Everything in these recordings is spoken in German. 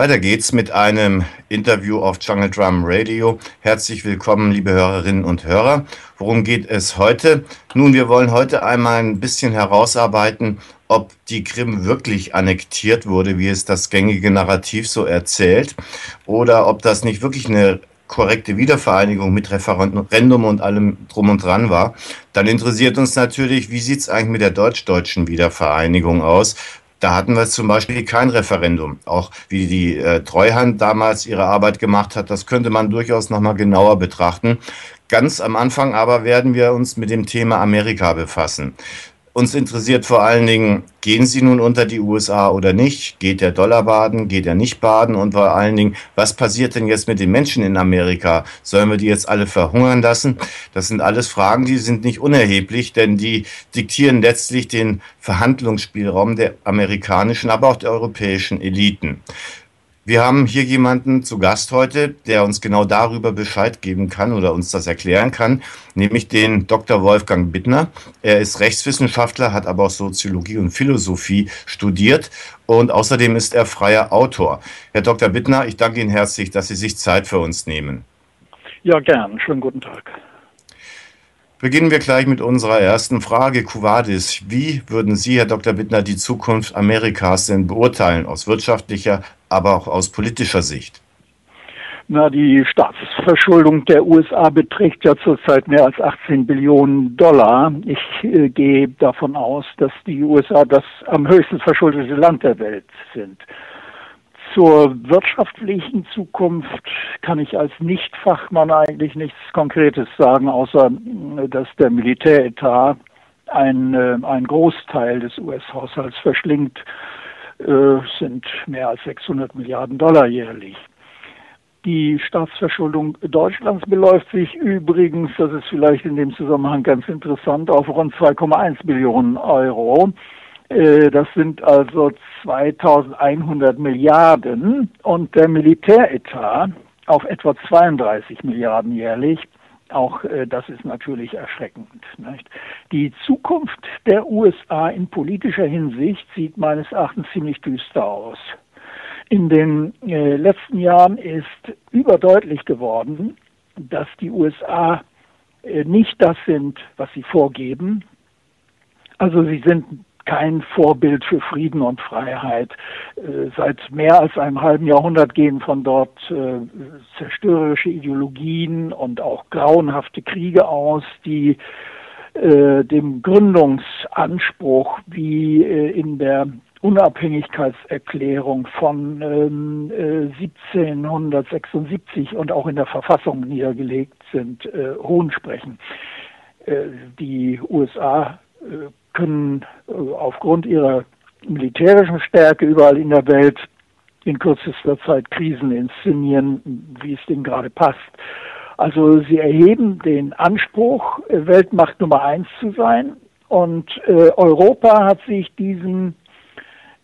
Weiter geht's mit einem Interview auf Jungle Drum Radio. Herzlich willkommen, liebe Hörerinnen und Hörer. Worum geht es heute? Nun, wir wollen heute einmal ein bisschen herausarbeiten, ob die Krim wirklich annektiert wurde, wie es das gängige Narrativ so erzählt, oder ob das nicht wirklich eine korrekte Wiedervereinigung mit Referendum und allem drum und dran war, dann interessiert uns natürlich, wie sieht es eigentlich mit der deutsch-deutschen Wiedervereinigung aus? Da hatten wir zum Beispiel kein Referendum. Auch wie die äh, Treuhand damals ihre Arbeit gemacht hat, das könnte man durchaus nochmal genauer betrachten. Ganz am Anfang aber werden wir uns mit dem Thema Amerika befassen. Uns interessiert vor allen Dingen, gehen Sie nun unter die USA oder nicht? Geht der Dollar baden? Geht er nicht baden? Und vor allen Dingen, was passiert denn jetzt mit den Menschen in Amerika? Sollen wir die jetzt alle verhungern lassen? Das sind alles Fragen, die sind nicht unerheblich, denn die diktieren letztlich den Verhandlungsspielraum der amerikanischen, aber auch der europäischen Eliten. Wir haben hier jemanden zu Gast heute, der uns genau darüber Bescheid geben kann oder uns das erklären kann, nämlich den Dr. Wolfgang Bittner. Er ist Rechtswissenschaftler, hat aber auch Soziologie und Philosophie studiert und außerdem ist er freier Autor. Herr Dr. Bittner, ich danke Ihnen herzlich, dass Sie sich Zeit für uns nehmen. Ja, gern. Schönen guten Tag. Beginnen wir gleich mit unserer ersten Frage. Kuvadis, wie würden Sie, Herr Dr. Bittner, die Zukunft Amerikas denn beurteilen, aus wirtschaftlicher, aber auch aus politischer Sicht? Na, die Staatsverschuldung der USA beträgt ja zurzeit mehr als 18 Billionen Dollar. Ich äh, gehe davon aus, dass die USA das am höchsten verschuldete Land der Welt sind. Zur wirtschaftlichen Zukunft kann ich als Nichtfachmann eigentlich nichts Konkretes sagen, außer dass der Militäretat ein, äh, ein Großteil des US-Haushalts verschlingt, äh, sind mehr als 600 Milliarden Dollar jährlich. Die Staatsverschuldung Deutschlands beläuft sich übrigens, das ist vielleicht in dem Zusammenhang ganz interessant, auf rund 2,1 Billionen Euro. Äh, das sind also 2100 Milliarden und der Militäretat auf etwa 32 Milliarden jährlich. Auch äh, das ist natürlich erschreckend. Nicht? Die Zukunft der USA in politischer Hinsicht sieht meines Erachtens ziemlich düster aus. In den äh, letzten Jahren ist überdeutlich geworden, dass die USA nicht das sind, was sie vorgeben. Also sie sind kein Vorbild für Frieden und Freiheit. Äh, seit mehr als einem halben Jahrhundert gehen von dort äh, zerstörerische Ideologien und auch grauenhafte Kriege aus, die äh, dem Gründungsanspruch wie in der Unabhängigkeitserklärung von ähm, 1776 und auch in der Verfassung niedergelegt sind, Hohn sprechen. Die USA können äh, aufgrund ihrer militärischen Stärke überall in der Welt in kürzester Zeit Krisen inszenieren, wie es denen gerade passt. Also sie erheben den Anspruch, Weltmacht Nummer eins zu sein. Und äh, Europa hat sich diesen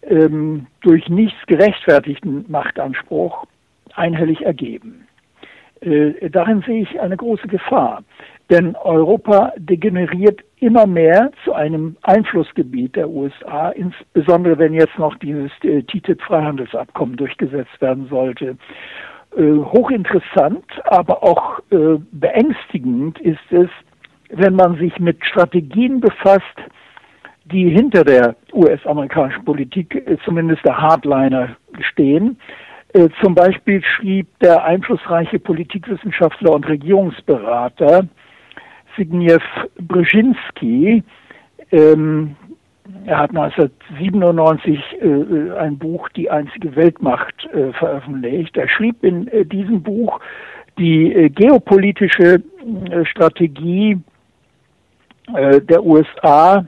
ähm, durch nichts gerechtfertigten Machtanspruch einhellig ergeben. Äh, darin sehe ich eine große Gefahr. Denn Europa degeneriert immer mehr zu einem Einflussgebiet der USA, insbesondere wenn jetzt noch dieses äh, TTIP-Freihandelsabkommen durchgesetzt werden sollte. Äh, hochinteressant, aber auch äh, beängstigend ist es, wenn man sich mit Strategien befasst, die hinter der US-amerikanischen Politik, zumindest der Hardliner, stehen. Zum Beispiel schrieb der einflussreiche Politikwissenschaftler und Regierungsberater Zbigniew Brzezinski, ähm, er hat 1997 äh, ein Buch Die einzige Weltmacht äh, veröffentlicht. Er schrieb in äh, diesem Buch die äh, geopolitische äh, Strategie äh, der USA,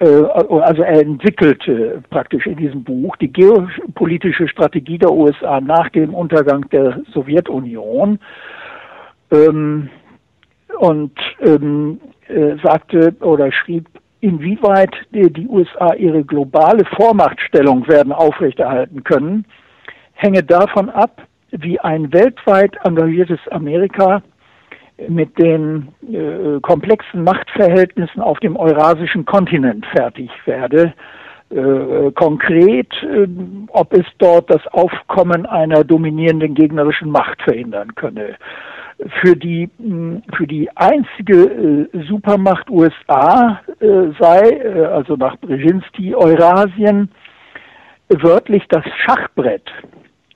also er entwickelte praktisch in diesem Buch die geopolitische Strategie der USA nach dem Untergang der Sowjetunion. Ähm, und ähm, äh, sagte oder schrieb, inwieweit die, die USA ihre globale Vormachtstellung werden aufrechterhalten können, hänge davon ab, wie ein weltweit engagiertes Amerika mit den äh, komplexen Machtverhältnissen auf dem eurasischen Kontinent fertig werde. äh, konkret, äh, ob es dort das Aufkommen einer dominierenden gegnerischen Macht verhindern könne. Für die, für die einzige äh, Supermacht USA äh, sei, äh, also nach Brzezinski, Eurasien wörtlich das Schachbrett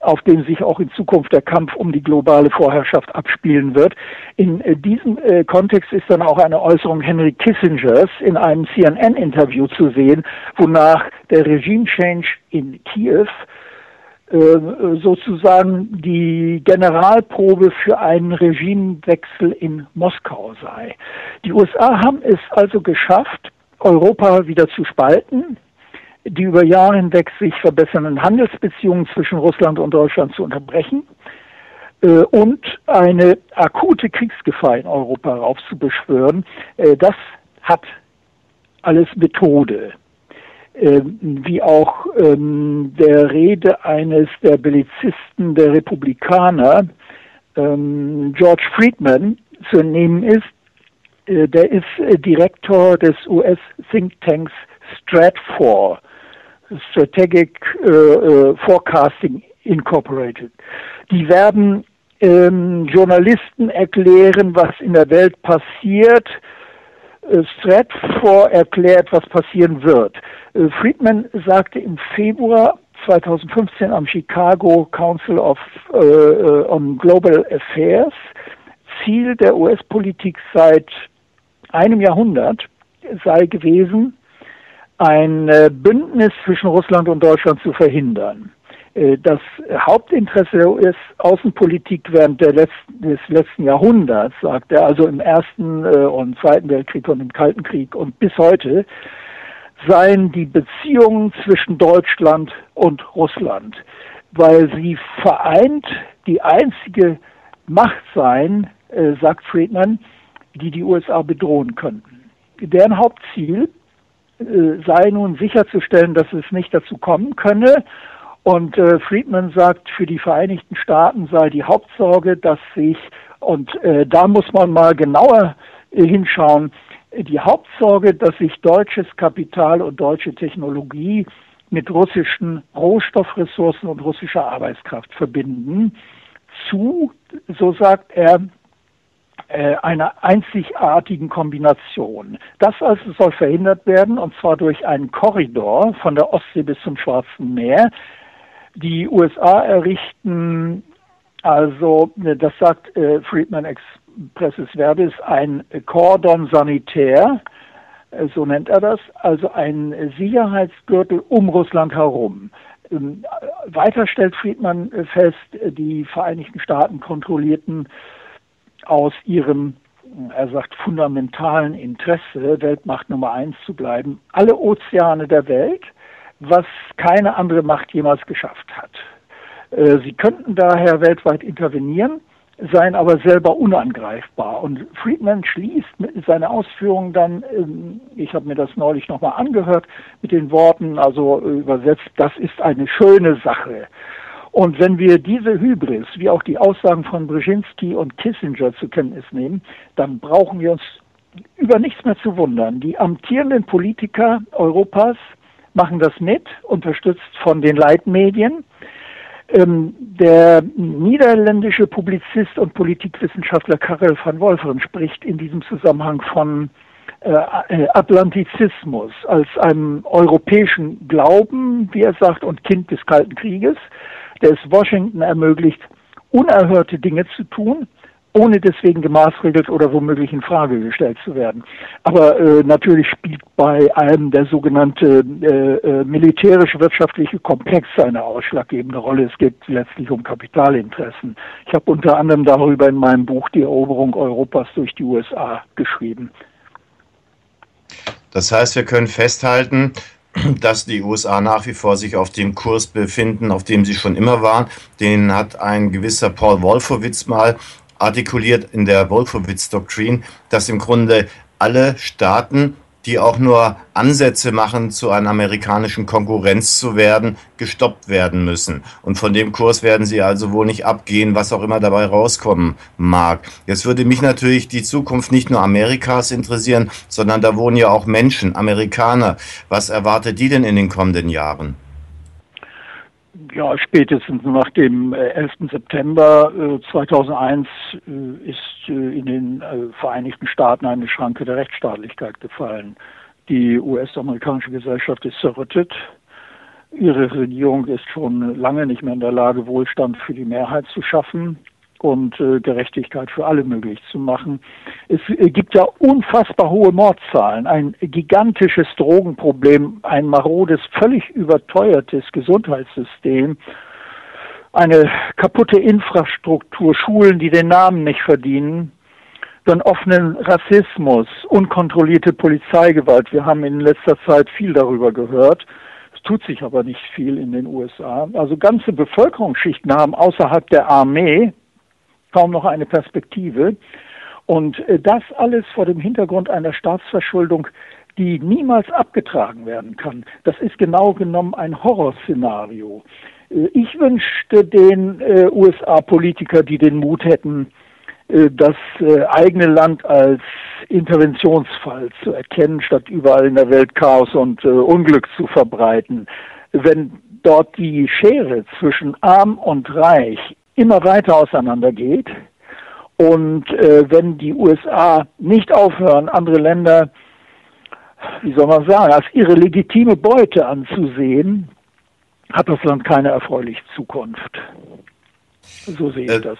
auf dem sich auch in Zukunft der Kampf um die globale Vorherrschaft abspielen wird. In äh, diesem äh, Kontext ist dann auch eine Äußerung Henry Kissingers in einem CNN-Interview zu sehen, wonach der Regime-Change in Kiew sozusagen die Generalprobe für einen Regimewechsel in Moskau sei. Die USA haben es also geschafft, Europa wieder zu spalten, die über Jahre hinweg sich verbessernden Handelsbeziehungen zwischen Russland und Deutschland zu unterbrechen äh, und eine akute Kriegsgefahr in Europa raufzubeschwören. Äh, das hat alles Methode. Äh, wie auch ähm, der Rede eines der Bellizisten der Republikaner, ähm, George Friedman, zu entnehmen ist, äh, der ist äh, Direktor des US-Thinktanks Stratfor Strategic äh, Forecasting Incorporated. Die werden ähm, Journalisten erklären, was in der Welt passiert. Äh, Stratfor erklärt, was passieren wird. Äh, Friedman sagte im Februar 2015 am Chicago Council of äh, äh, on Global Affairs, Ziel der US-Politik seit einem Jahrhundert sei gewesen, ein Bündnis zwischen Russland und Deutschland zu verhindern. Äh, das Hauptinteresse der US-Außenpolitik während letzten, des letzten Jahrhunderts, sagt er, also im Ersten äh, und Zweiten Weltkrieg und im Kalten Krieg und bis heute, seien die Beziehungen zwischen Deutschland und Russland, weil sie vereint die einzige Macht seien, sagt Friedman, die die USA bedrohen könnten. Deren Hauptziel äh, sei nun sicherzustellen, dass es nicht dazu kommen könne. Und äh, Friedman sagt, für die Vereinigten Staaten sei die Hauptsorge, dass sich, und äh, da muss man mal genauer äh, hinschauen, die Hauptsorge, dass sich deutsches Kapital und deutsche Technologie mit russischen Rohstoffressourcen und russischer Arbeitskraft verbinden, zu, so sagt er, äh, einer einzigartigen Kombination. Das also soll verhindert werden, und zwar durch einen Korridor von der Ostsee bis zum Schwarzen Meer. Die USA errichten also, äh, das sagt äh, Friedman Expresses Verbis, ein Cordon sanitär, äh, so nennt er das, also ein Sicherheitsgürtel um Russland herum. Ähm, weiter stellt Friedman fest, die Vereinigten Staaten kontrollierten aus ihrem, er sagt, fundamentalen Interesse, Weltmacht Nummer eins zu bleiben, alle Ozeane der Welt, was keine andere Macht jemals geschafft hat. Äh, sie könnten daher weltweit intervenieren, seien aber selber unangreifbar. Und Friedman schließt seine Ausführungen dann, ähm, ich habe mir das neulich nochmal angehört, mit den Worten, also übersetzt, das ist eine schöne Sache. Und wenn wir diese Hybris, wie auch die Aussagen von Brzezinski und Kissinger zur Kenntnis nehmen, dann brauchen wir uns über nichts mehr zu wundern. Die amtierenden Politiker Europas machen das mit, unterstützt von den Leitmedien. Ähm, der niederländische Publizist und Politikwissenschaftler Karel van Wolferen spricht in diesem Zusammenhang von äh, äh Atlantizismus als einem europäischen Glauben, wie er sagt, und Kind des Kalten Krieges der es Washington ermöglicht, unerhörte Dinge zu tun, ohne deswegen gemaßregelt oder womöglich in Frage gestellt zu werden. Aber äh, natürlich spielt bei allem der sogenannte äh, äh, militärisch-wirtschaftliche Komplex eine ausschlaggebende Rolle. Es geht letztlich um Kapitalinteressen. Ich habe unter anderem darüber in meinem Buch Die Eroberung Europas durch die USA geschrieben. Das heißt, wir können festhalten, dass die USA nach wie vor sich auf dem Kurs befinden, auf dem sie schon immer waren. Den hat ein gewisser Paul Wolfowitz mal artikuliert in der Wolfowitz-Doktrin, dass im Grunde alle Staaten die auch nur Ansätze machen, zu einer amerikanischen Konkurrenz zu werden, gestoppt werden müssen. Und von dem Kurs werden sie also wohl nicht abgehen, was auch immer dabei rauskommen mag. Jetzt würde mich natürlich die Zukunft nicht nur Amerikas interessieren, sondern da wohnen ja auch Menschen, Amerikaner. Was erwartet die denn in den kommenden Jahren? Ja, spätestens nach dem 11. Äh, September 2001 äh, äh, ist in den Vereinigten Staaten eine Schranke der Rechtsstaatlichkeit gefallen. Die US-amerikanische Gesellschaft ist zerrüttet. Ihre Regierung ist schon lange nicht mehr in der Lage, Wohlstand für die Mehrheit zu schaffen und äh, Gerechtigkeit für alle möglich zu machen. Es äh, gibt ja unfassbar hohe Mordzahlen, ein gigantisches Drogenproblem, ein marodes, völlig überteuertes Gesundheitssystem, eine kaputte Infrastruktur, Schulen, die den Namen nicht verdienen, dann offenen Rassismus, unkontrollierte Polizeigewalt. Wir haben in letzter Zeit viel darüber gehört. Es tut sich aber nicht viel in den USA. Also ganze Bevölkerungsschichten haben außerhalb der Armee kaum noch eine Perspektive. Und äh, das alles vor dem Hintergrund einer Staatsverschuldung, die niemals abgetragen werden kann. Das ist genau genommen ein Horrorszenario. Äh, ich wünschte den äh, USA-Politiker, die den Mut hätten, das eigene Land als Interventionsfall zu erkennen, statt überall in der Welt Chaos und Unglück zu verbreiten. Wenn dort die Schere zwischen arm und reich immer weiter auseinandergeht. Und äh, wenn die USA nicht aufhören, andere Länder, wie soll man sagen, als ihre legitime Beute anzusehen, hat das Land keine erfreuliche Zukunft. So sehe ich äh, das.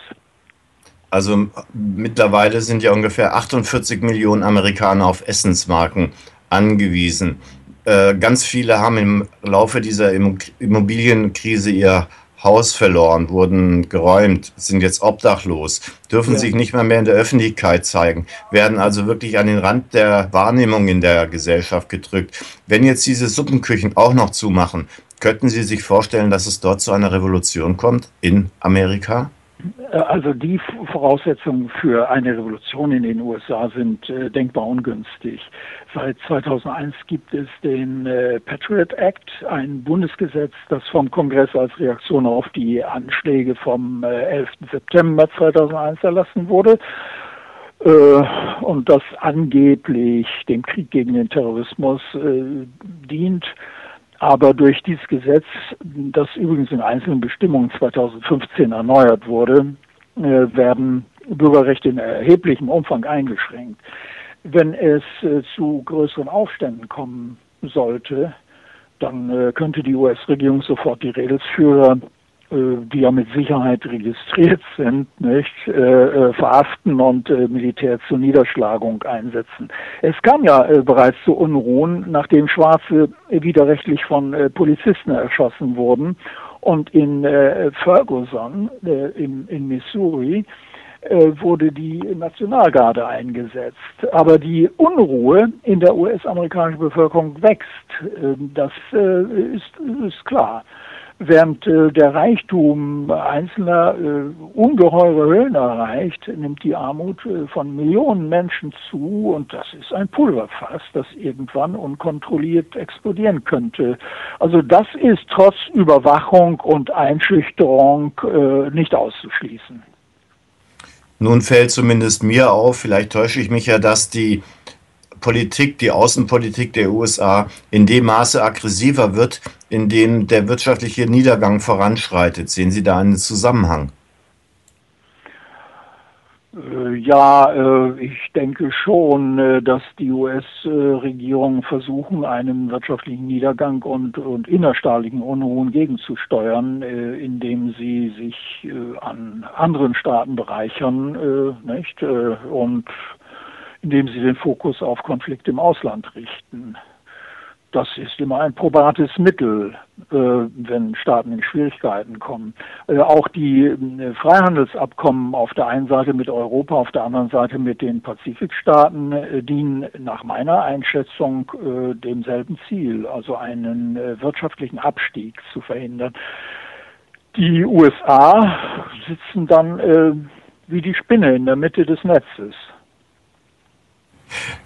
Also mittlerweile sind ja ungefähr 48 Millionen Amerikaner auf Essensmarken angewiesen. Äh, ganz viele haben im Laufe dieser Immobilienkrise ihr Haus verloren, wurden geräumt, sind jetzt obdachlos, dürfen ja. sich nicht mehr, mehr in der Öffentlichkeit zeigen, werden also wirklich an den Rand der Wahrnehmung in der Gesellschaft gedrückt. Wenn jetzt diese Suppenküchen auch noch zumachen, könnten Sie sich vorstellen, dass es dort zu einer Revolution kommt in Amerika? Äh, also die Voraussetzungen für eine Revolution in den USA sind äh, denkbar ungünstig. Seit 2001 gibt es den äh, Patriot Act, ein Bundesgesetz, das vom Kongress als Reaktion auf die Anschläge vom äh, 11. September 2001 erlassen wurde äh, und das angeblich dem Krieg gegen den Terrorismus äh, dient. Aber durch dieses Gesetz, das übrigens in einzelnen Bestimmungen 2015 erneuert wurde, äh, werden Bürgerrechte in erheblichem Umfang eingeschränkt. Wenn es äh, zu größeren Aufständen kommen sollte, dann äh, könnte die US-Regierung sofort die Redelsführer die ja mit Sicherheit registriert sind, nicht, äh, äh, verhaften und äh, Militär zur Niederschlagung einsetzen. Es kam ja äh, bereits zu Unruhen, nachdem Schwarze widerrechtlich von äh, Polizisten erschossen wurden und in äh, Ferguson äh, in, in Missouri äh, wurde die Nationalgarde eingesetzt. Aber die Unruhe in der US-amerikanischen Bevölkerung wächst. Äh, das äh, ist, ist klar während äh, der Reichtum Einzelner äh, ungeheure Höhen erreicht, nimmt die Armut äh, von Millionen Menschen zu und das ist ein Pulverfass, das irgendwann unkontrolliert explodieren könnte. Also das ist trotz Überwachung und Einschüchterung äh, nicht auszuschließen. Nun fällt zumindest mir auf, vielleicht täusche ich mich ja, dass die Politik, die Außenpolitik der USA in dem Maße aggressiver wird, in dem der wirtschaftliche Niedergang voranschreitet. Sehen Sie da einen Zusammenhang? Äh, ja, äh, ich denke schon, äh, dass die US-Regierung versuchen, einem wirtschaftlichen Niedergang und, und innerstaatlichen Unruhen gegenzusteuern, indem sie sich an anderen Staaten bereichern, nicht? Und indem sie den Fokus auf Konflikte im Ausland richten. Das ist immer ein probates Mittel, äh, wenn Staaten in Schwierigkeiten kommen. Äh, auch die äh, Freihandelsabkommen auf der einen Seite mit Europa, auf der anderen Seite mit den Pazifikstaaten dienen nach meiner Einschätzung demselben Ziel, also einen wirtschaftlichen Abstieg zu verhindern. Die USA sitzen dann wie die Spinne in der Mitte des Netzes.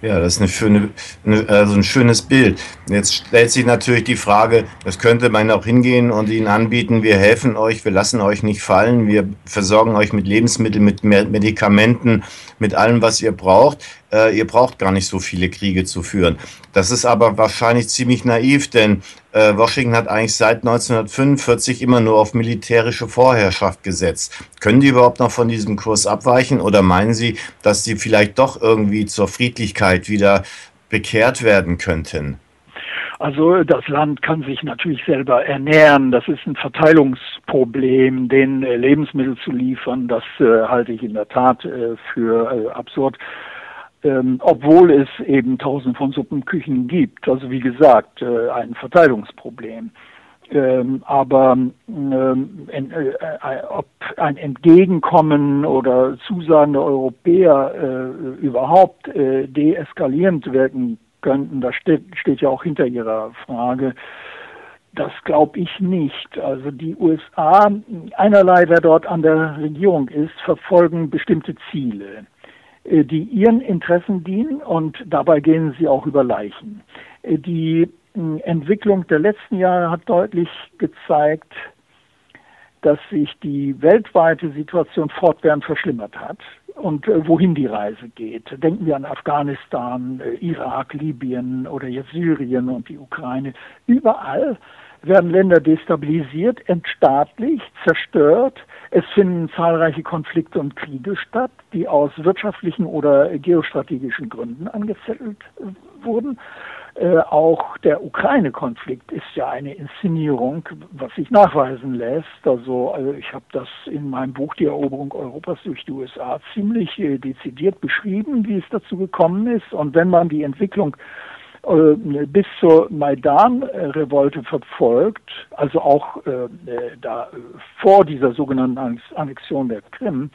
Ja, das ist eine schöne, eine, also ein schönes Bild. Jetzt stellt sich natürlich die Frage, das könnte man auch hingehen und Ihnen anbieten, wir helfen euch, wir lassen euch nicht fallen, wir versorgen euch mit Lebensmitteln, mit Medikamenten, mit allem, was ihr braucht. Äh, ihr braucht gar nicht so viele Kriege zu führen. Das ist aber wahrscheinlich ziemlich naiv, denn äh, Washington hat eigentlich seit 1945 immer nur auf militärische Vorherrschaft gesetzt. Können die überhaupt noch von diesem Kurs abweichen oder meinen Sie, dass sie vielleicht doch irgendwie zur Friedlichkeit wieder bekehrt werden könnten? Also das Land kann sich natürlich selber ernähren. Das ist ein Verteilungsproblem, den äh, Lebensmittel zu liefern. Das äh, halte ich in der Tat äh, für äh, absurd. Ähm, obwohl es eben tausend von Suppenküchen gibt. Also wie gesagt, äh, ein Verteilungsproblem. Ähm, aber ähm, äh, äh, ob ein Entgegenkommen oder Zusagen der Europäer äh, überhaupt äh, deeskalierend wirken könnten, das steht, steht ja auch hinter Ihrer Frage. Das glaube ich nicht. Also die USA, einerlei, wer dort an der Regierung ist, verfolgen bestimmte Ziele, die ihren Interessen dienen und dabei gehen sie auch über Leichen. Äh, die äh, Entwicklung der letzten Jahre hat deutlich gezeigt, dass sich die weltweite Situation fortwährend verschlimmert hat und äh, wohin die Reise geht. Denken wir an Afghanistan, äh, Irak, Libyen oder jetzt Syrien und die Ukraine. Überall werden Länder destabilisiert, entstaatlicht, zerstört. Es finden zahlreiche Konflikte und Kriege statt, die aus wirtschaftlichen oder geostrategischen Gründen angezettelt wurden. Äh, auch der Ukraine-Konflikt ist ja eine Inszenierung, was sich nachweisen lässt. Also, also ich habe das in meinem Buch Die Eroberung Europas durch die USA ziemlich äh, dezidiert beschrieben, wie es dazu gekommen ist. Und wenn man die Entwicklung äh, bis zur Maidan-Revolte verfolgt, also auch äh, da vor dieser sogenannten Annexion der Krim,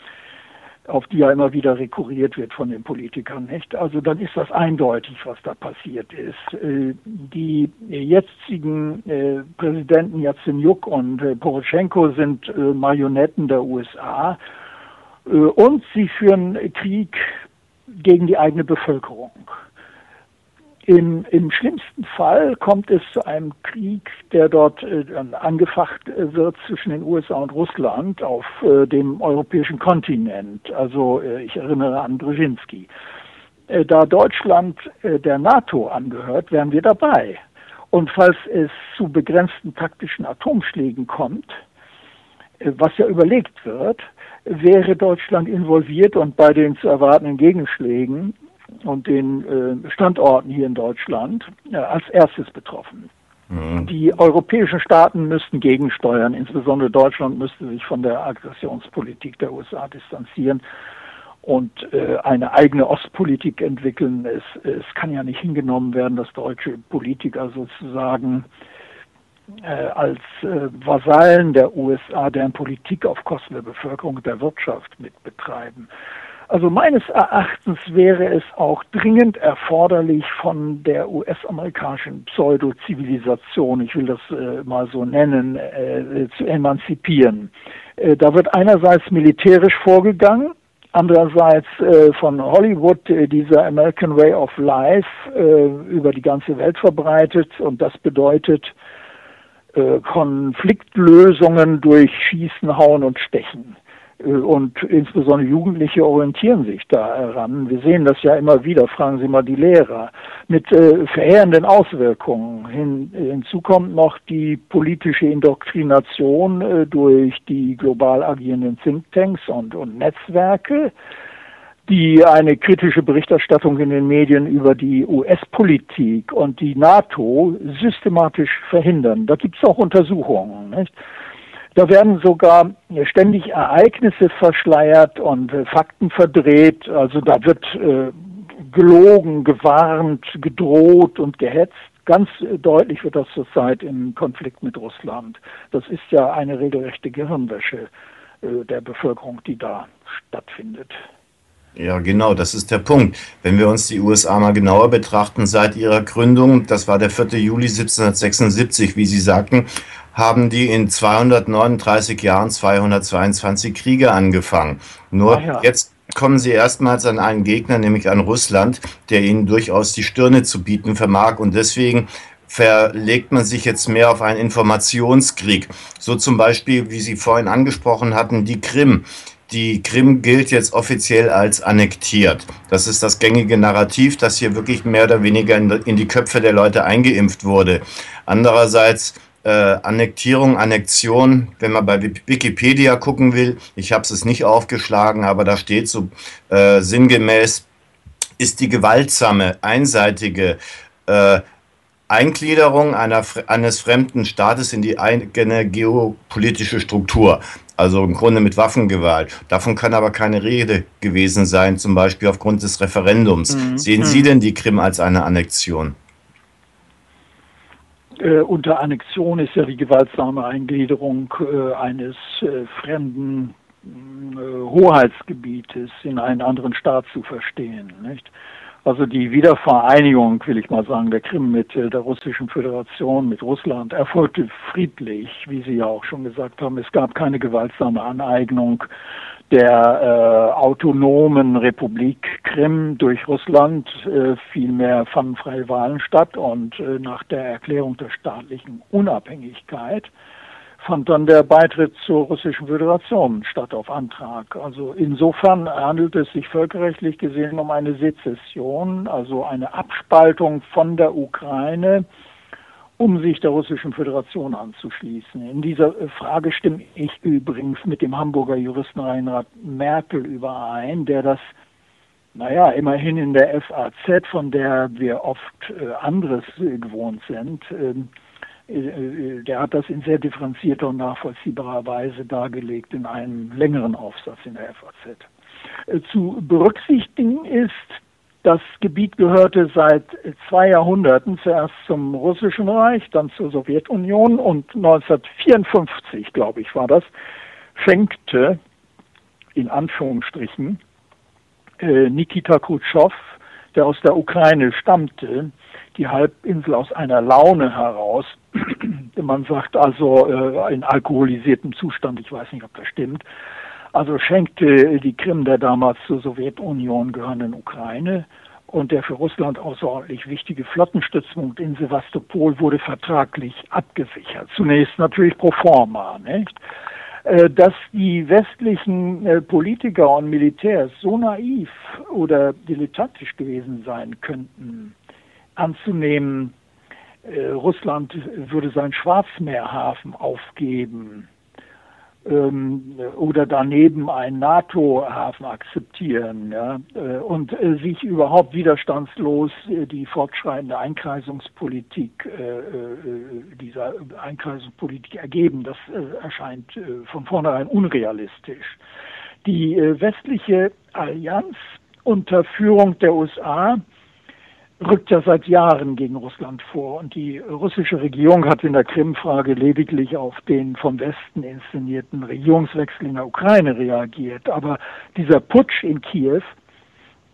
auf die ja immer wieder rekurriert wird von den Politikern, nicht? Also dann ist das eindeutig, was da passiert ist. Äh, die jetzigen äh, Präsidenten Yatsenyuk und äh, Poroschenko sind Marionetten der USA und sie führen Krieg gegen die eigene Bevölkerung. Im, Im schlimmsten Fall kommt es zu einem Krieg, der dort äh, angefacht äh, wird zwischen den USA und Russland auf äh, dem europäischen Kontinent. Also äh, ich erinnere an Brzezinski. Äh, da Deutschland äh, der NATO angehört, wären wir dabei. Und falls es zu begrenzten taktischen Atomschlägen kommt, was ja überlegt wird, wäre Deutschland involviert und bei den zu erwartenden Gegenschlägen und den äh, Standorten hier in Deutschland äh, als erstes betroffen. Mhm. Die europäischen Staaten müssten gegensteuern, insbesondere Deutschland müsste sich von der Aggressionspolitik der USA distanzieren und äh, eine eigene Ostpolitik entwickeln. Es, es kann ja nicht hingenommen werden, dass deutsche Politiker sozusagen äh, als äh, Vasallen der USA deren Politik auf Kosten der Bevölkerung und der Wirtschaft mit betreiben. Also meines Erachtens wäre es auch dringend erforderlich von der US-amerikanischen Pseudo-Zivilisation, ich will das äh, mal so nennen, äh, zu emanzipieren. Äh, da wird einerseits militärisch vorgegangen, andererseits äh, von Hollywood äh, dieser American Way of Life äh, über die ganze Welt verbreitet und das bedeutet Konfliktlösungen durch Schießen, Hauen und Stechen. Und insbesondere Jugendliche orientieren sich daran. Wir sehen das ja immer wieder, fragen Sie mal die Lehrer, mit äh, verheerenden Auswirkungen. Hin, hinzu kommt noch die politische Indoktrination äh, durch die global agierenden Thinktanks und, und Netzwerke, die eine kritische Berichterstattung in den Medien über die US-Politik und die NATO systematisch verhindern. Da gibt es auch Untersuchungen. Nicht? Da werden sogar ständig Ereignisse verschleiert und äh, Fakten verdreht. Also da wird äh, gelogen, gewarnt, gedroht und gehetzt. Ganz deutlich wird das zurzeit im Konflikt mit Russland. Das ist ja eine regelrechte Gehirnwäsche äh, der Bevölkerung, die da stattfindet. Ja, genau, das ist der Punkt. Wenn wir uns die USA mal genauer betrachten, seit ihrer Gründung, das war der 4. Juli 1776, wie Sie sagten, haben die in 239 Jahren 222 Kriege angefangen. Nur ja. jetzt kommen sie erstmals an einen Gegner, nämlich an Russland, der ihnen durchaus die Stirne zu bieten vermag. Und deswegen verlegt man sich jetzt mehr auf einen Informationskrieg. So zum Beispiel, wie Sie vorhin angesprochen hatten, die Krim. Die Krim gilt jetzt offiziell als annektiert. Das ist das gängige Narrativ, das hier wirklich mehr oder weniger in die Köpfe der Leute eingeimpft wurde. Andererseits äh, Annektierung, Annexion, wenn man bei Wikipedia gucken will, ich habe es nicht aufgeschlagen, aber da steht so äh, sinngemäß, ist die gewaltsame, einseitige äh, Eingliederung einer, eines fremden Staates in die eigene geopolitische Struktur. Also im Grunde mit Waffengewalt. Davon kann aber keine Rede gewesen sein, zum Beispiel aufgrund des Referendums. Mhm. Sehen Sie mhm. denn die Krim als eine Annexion? Äh, unter Annexion ist ja die gewaltsame Eingliederung äh, eines äh, fremden äh, Hoheitsgebietes in einen anderen Staat zu verstehen. Nicht? Also die Wiedervereinigung, will ich mal sagen, der Krim mit äh, der Russischen Föderation, mit Russland, erfolgte friedlich, wie Sie ja auch schon gesagt haben. Es gab keine gewaltsame Aneignung der äh, autonomen Republik Krim durch Russland. Äh, vielmehr fanden freie Wahlen statt und äh, nach der Erklärung der staatlichen Unabhängigkeit fand dann der Beitritt zur Russischen Föderation statt auf Antrag. Also insofern handelt es sich völkerrechtlich gesehen um eine Sezession, also eine Abspaltung von der Ukraine, um sich der Russischen Föderation anzuschließen. In dieser Frage stimme ich übrigens mit dem Hamburger Juristen Reinhard Merkel überein, der das naja, immerhin in der FAZ, von der wir oft äh, anderes äh, gewohnt sind, äh, äh, äh, der hat das in sehr differenzierter und nachvollziehbarer Weise dargelegt in einem längeren Aufsatz in der FAZ. Äh, zu berücksichtigen ist, das Gebiet gehörte seit zwei Jahrhunderten zuerst zum Russischen Reich, dann zur Sowjetunion und 1954, glaube ich, war das, schenkte in Anführungsstrichen Nikita Khrushchev, der aus der Ukraine stammte, die Halbinsel aus einer Laune heraus. Man sagt also äh, in alkoholisiertem Zustand, ich weiß nicht, ob das stimmt. Also schenkte die Krim der damals zur Sowjetunion gehörenden Ukraine und der für Russland außerordentlich wichtige Flottenstützpunkt in Sevastopol wurde vertraglich abgesichert. Zunächst natürlich pro forma, nicht? Äh, dass die westlichen äh, Politiker und Militärs so naiv oder dilettantisch gewesen sein könnten, anzunehmen, äh, Russland würde seinen Schwarzmeerhafen aufgeben ähm, oder daneben einen NATO-Hafen akzeptieren ja, äh, und äh, sich überhaupt widerstandslos äh, die fortschreitende Einkreisungspolitik äh, äh, dieser Einkreisungspolitik ergeben. Das erscheint von vornherein unrealistisch. Die westliche Allianz unter Führung der USA rückt ja seit Jahren gegen Russland vor. Und die russische Regierung hat in der Krim-Frage lediglich auf den vom Westen inszenierten Regierungswechsel in der Ukraine reagiert. Aber dieser Putsch in Kiew,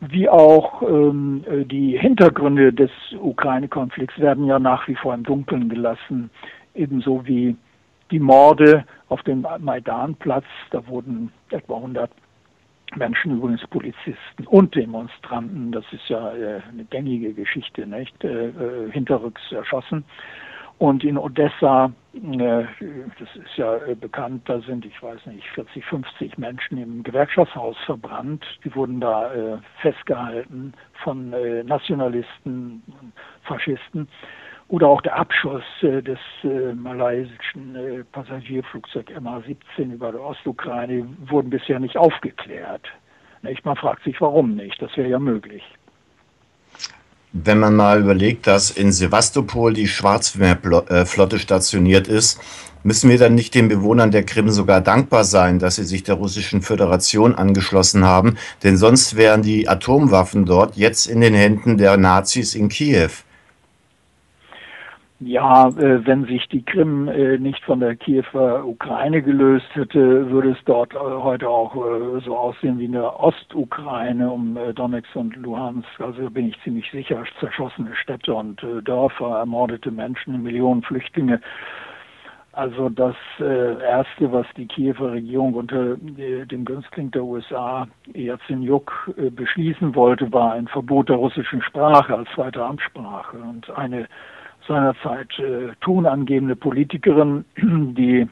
wie auch ähm, die Hintergründe des Ukraine-Konflikts, werden ja nach wie vor im Dunkeln gelassen. Ebenso wie die Morde auf dem Maidanplatz. Da wurden etwa 100 Menschen, übrigens Polizisten und Demonstranten, das ist ja äh, eine gängige Geschichte, nicht, äh, äh, hinterrücks erschossen. Und in Odessa, das ist ja bekannt, da sind, ich weiß nicht, 40, 50 Menschen im Gewerkschaftshaus verbrannt. Die wurden da festgehalten von Nationalisten, Faschisten oder auch der Abschuss äh, des äh, malaysischen äh, Passagierflugzeug MH17 über der Ostukraine wurden bisher nicht aufgeklärt. Nicht? Man fragt sich, warum nicht. Das wäre ja möglich. Wenn man mal überlegt, dass in Sevastopol die Schwarzmeerflotte stationiert ist, müssen wir dann nicht den Bewohnern der Krim sogar dankbar sein, dass sie sich der Russischen Föderation angeschlossen haben? Denn sonst wären die Atomwaffen dort jetzt in den Händen der Nazis in Kiew. Ja, äh, wenn sich die Krim äh, nicht von der Kiewer Ukraine gelöst hätte, würde es dort äh, heute auch äh, so aussehen wie in der Ostukraine um äh, Donetsk und Luhansk. Also bin ich ziemlich sicher, zerschossene Städte und äh, Dörfer, ermordete Menschen, Millionen Flüchtlinge. Also das Erste, was die Kiewer Regierung unter dem Günstling der USA, Yatsenyuk, beschließen wollte, war ein Verbot der russischen Sprache als zweite Amtssprache. Und eine seinerzeit äh, tonangebende Politikerin, die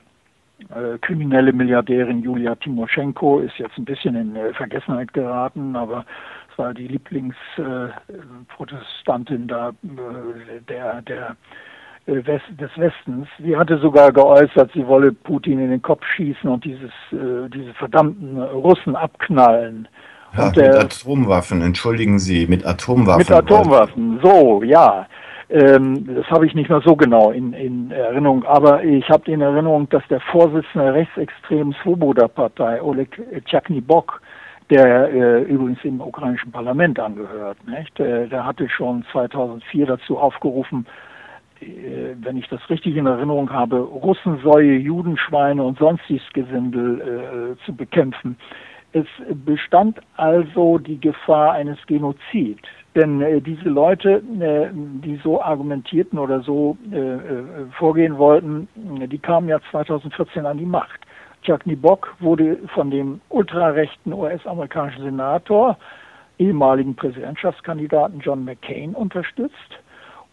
äh, kriminelle Milliardärin Julia Timoschenko, ist jetzt ein bisschen in äh, Vergessenheit geraten, aber es war die Lieblingsprotestantin äh, da, äh, der, der äh, West, des Westens. Sie hatte sogar geäußert, sie wolle Putin in den Kopf schießen und dieses, äh, diese verdammten Russen abknallen. Ja, der, mit Atomwaffen, entschuldigen Sie, mit Atomwaffen. Mit Atomwaffen, so, ja. Ähm, das habe ich nicht mehr so genau in, in Erinnerung, aber ich habe in Erinnerung, dass der Vorsitzende der rechtsextremen Svoboda-Partei, Oleg Tchaknibok, der äh, übrigens im ukrainischen Parlament angehört, nicht? Äh, der hatte schon 2004 dazu aufgerufen, äh, wenn ich das richtig in Erinnerung habe, Russensäue, Judenschweine und sonstiges Gesindel äh, zu bekämpfen. Es bestand also die Gefahr eines Genozid. Denn äh, diese Leute, äh, die so argumentierten oder so äh, äh vorgehen wollten, die kamen ja 2014 an die Macht. Chuck Bock wurde von dem ultrarechten US-amerikanischen Senator, ehemaligen Präsidentschaftskandidaten John McCain unterstützt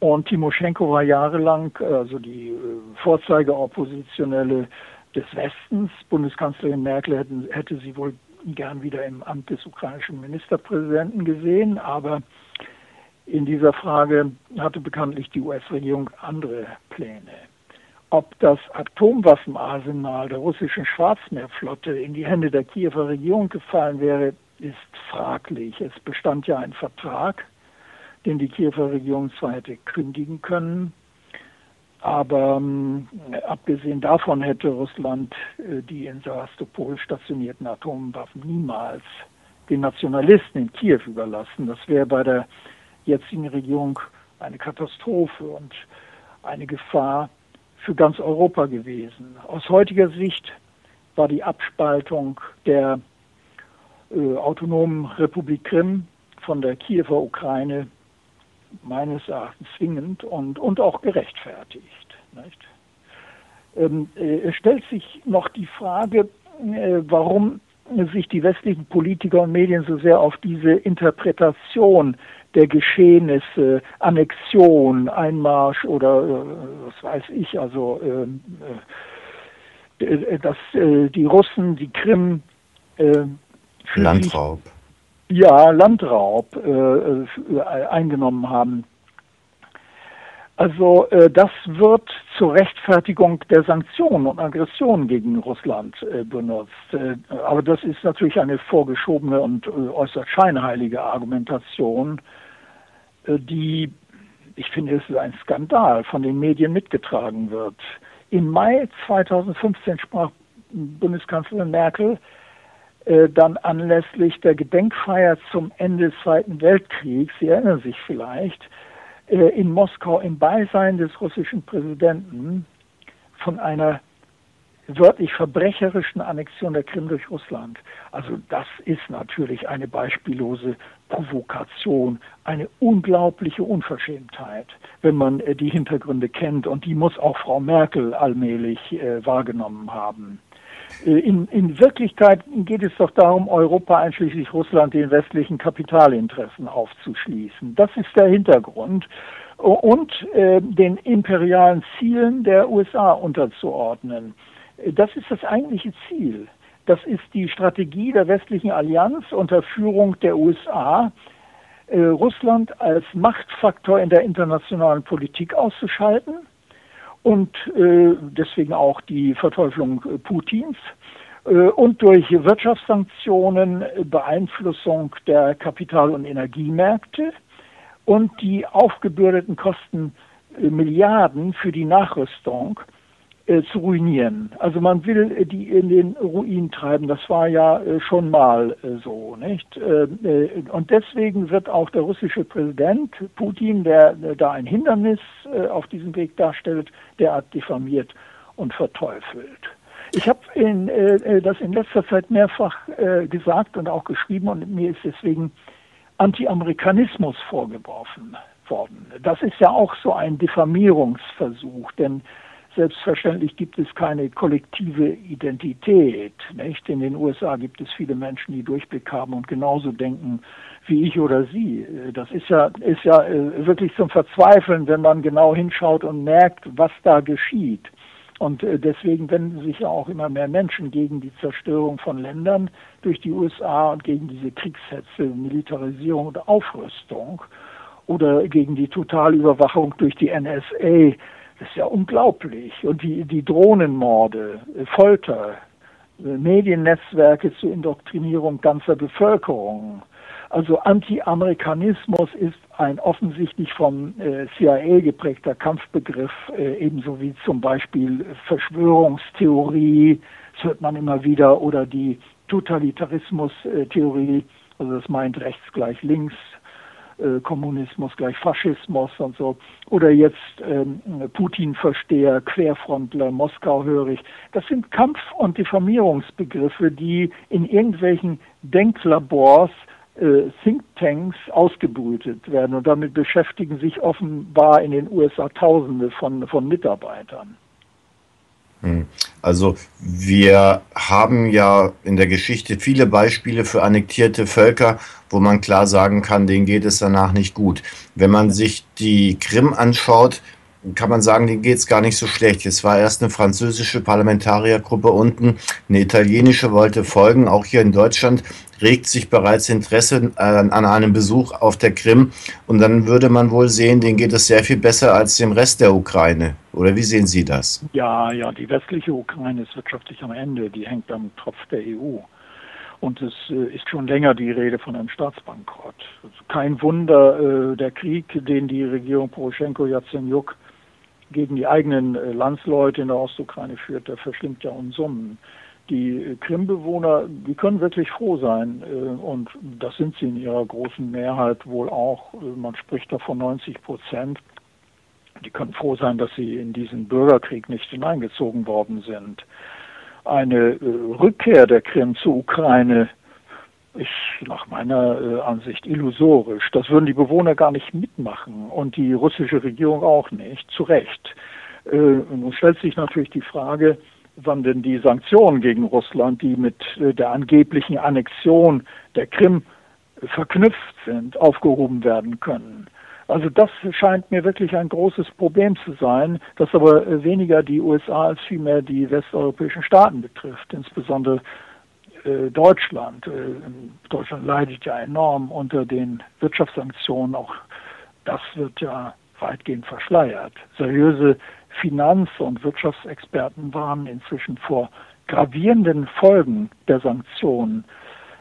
und Timoschenko war jahrelang also die äh, Vorzeigeoppositionelle des Westens. Bundeskanzlerin Merkel hätte, hätte sie wohl gern wieder im Amt des ukrainischen Ministerpräsidenten gesehen, aber in dieser Frage hatte bekanntlich die US-Regierung andere Pläne. Ob das Atomwaffenarsenal der russischen Schwarzmeerflotte in die Hände der Kiewer Regierung gefallen wäre, ist fraglich. Es bestand ja ein Vertrag den die Kiewer Regierung zwar hätte kündigen können, aber ähm, abgesehen davon hätte Russland äh, die in Sevastopol stationierten Atomwaffen niemals den Nationalisten in Kiew überlassen. Das wäre bei der jetzigen Regierung eine Katastrophe und eine Gefahr für ganz Europa gewesen. Aus heutiger Sicht war die Abspaltung der äh, autonomen Republik Krim von der Kiewer Ukraine meines Erachtens zwingend und, und auch gerechtfertigt. Ähm, äh, es stellt sich noch die Frage, äh, warum sich die westlichen Politiker und Medien so sehr auf diese Interpretation der Geschehnisse, Annexion, Einmarsch oder äh, was weiß ich, also ähm, äh, äh, dass die Russen die Krim Landraub ja, Landraub eingenommen haben. Also äh, das wird zur Rechtfertigung der Sanktionen und Aggressionen gegen Russland äh, benutzt. Äh, aber das ist natürlich eine vorgeschobene und äh, äußerst scheinheilige Argumentation, äh, die, ich finde, es ist ein Skandal, von den Medien mitgetragen wird. Im Mai 2015 sprach Bundeskanzlerin Merkel, äh, dann anlässlich der Gedenkfeier zum Ende des Zweiten Weltkriegs, Sie erinnern sich vielleicht, in Moskau im Beisein des russischen Präsidenten von einer wörtlich verbrecherischen Annexion der Krim durch Russland. Also das ist natürlich eine beispiellose Provokation, eine unglaubliche Unverschämtheit, wenn man äh, die Hintergründe kennt. Und die muss auch Frau Merkel allmählich äh, wahrgenommen haben. Äh, in, in Wirklichkeit geht es doch darum, Europa einschließlich Russland den westlichen Kapitalinteressen aufzuschließen. Das ist der Hintergrund und äh, den imperialen Zielen der USA unterzuordnen. Das ist das eigentliche Ziel. Das ist die Strategie der westlichen Allianz unter Führung der USA, äh, Russland als Machtfaktor in der internationalen Politik auszuschalten und äh, deswegen auch die Verteufelung äh, Putins. Äh, und durch Wirtschaftssanktionen Beeinflussung der Kapital- und Energiemärkte und die aufgebürdeten Kosten Milliarden für die Nachrüstung äh, zu ruinieren. Also man will äh, die in den Ruin treiben. Das war ja äh, schon mal äh, so, nicht? Äh, äh, und deswegen wird auch der russische Präsident Putin, der da ein Hindernis auf diesem Weg darstellt, derart diffamiert und verteufelt. Ich habe das in letzter Zeit mehrfach gesagt und auch geschrieben und mir ist deswegen Anti-Amerikanismus vorgeworfen worden. Das ist ja auch so ein Diffamierungsversuch, denn Selbstverständlich gibt es keine kollektive Identität. Nicht? In den USA gibt es viele Menschen, die Durchblick haben und genauso denken wie ich oder Sie. Das ist ja, ist ja äh, wirklich zum Verzweifeln, wenn man genau hinschaut und merkt, was da geschieht. Und äh, deswegen wenden sich ja auch immer mehr Menschen gegen die Zerstörung von Ländern durch die USA und gegen diese Kriegshetze, Militarisierung und Aufrüstung oder gegen die Totalüberwachung durch die NSA. Ist ja unglaublich. Und die, die Drohnenmorde, äh, Folter, äh, Mediennetzwerke zur Indoktrinierung ganzer Bevölkerung. Also Anti-Amerikanismus ist ein offensichtlich vom äh, CIA geprägter Kampfbegriff, äh, ebenso wie zum Beispiel Verschwörungstheorie, das hört man immer wieder, oder die Totalitarismus-Theorie, also das meint rechts gleich links, äh, Kommunismus gleich Faschismus und so. Oder jetzt ähm, Putin-Versteher, Querfrontler, Moskau hörig. Das sind Kampf- und Diffamierungsbegriffe, die in irgendwelchen Denklabors äh, Thinktanks ausgebrütet werden und damit beschäftigen sich offenbar in den USA Tausende von, von Mitarbeitern. Hm. Also wir haben ja in der Geschichte viele Beispiele für annektierte Völker, wo man klar sagen kann, denen geht es danach nicht gut. Wenn man sich die Krim anschaut, kann man sagen, denen geht es gar nicht so schlecht. Es war erst eine französische Parlamentariergruppe unten, eine italienische wollte folgen. Auch hier in Deutschland regt sich bereits Interesse an, an einem Besuch auf der Krim. Und dann würde man wohl sehen, denen geht es sehr viel besser als dem Rest der Ukraine. Oder wie sehen Sie das? Ja, ja, die westliche Ukraine ist wirtschaftlich am Ende. Die hängt am Tropf der EU. Und es äh, ist schon länger die Rede von einem Staatsbankrott. Also kein Wunder, äh, der Krieg, den die Regierung Poroschenko-Yatsenyuk gegen die eigenen äh, Landsleute in der Ostukraine führt, der verschlingt ja Unsummen. Die Krimbewohner, die können wirklich froh sein äh, und das sind sie in ihrer großen Mehrheit wohl auch. Äh, man spricht da von 90 Prozent. Die können froh sein, dass sie in diesen Bürgerkrieg nicht hineingezogen worden sind. Eine Rückkehr der Krim zur Ukraine ist nach meiner äh, Ansicht illusorisch. Das würden die Bewohner gar nicht mitmachen und die russische Regierung auch nicht, zu Recht. Äh, nun stellt sich natürlich die Frage, wann denn die Sanktionen gegen Russland, die mit äh, der angeblichen Annexion der Krim verknüpft sind, aufgehoben werden können. Also das scheint mir wirklich ein großes Problem zu sein, das aber äh, weniger die USA als vielmehr die westeuropäischen Staaten betrifft, insbesondere äh, Deutschland. Deutschland leidet ja enorm unter den Wirtschaftssanktionen. Auch das wird ja weitgehend verschleiert. Seriöse Finanz- und Wirtschaftsexperten warnen inzwischen vor gravierenden Folgen der Sanktionen.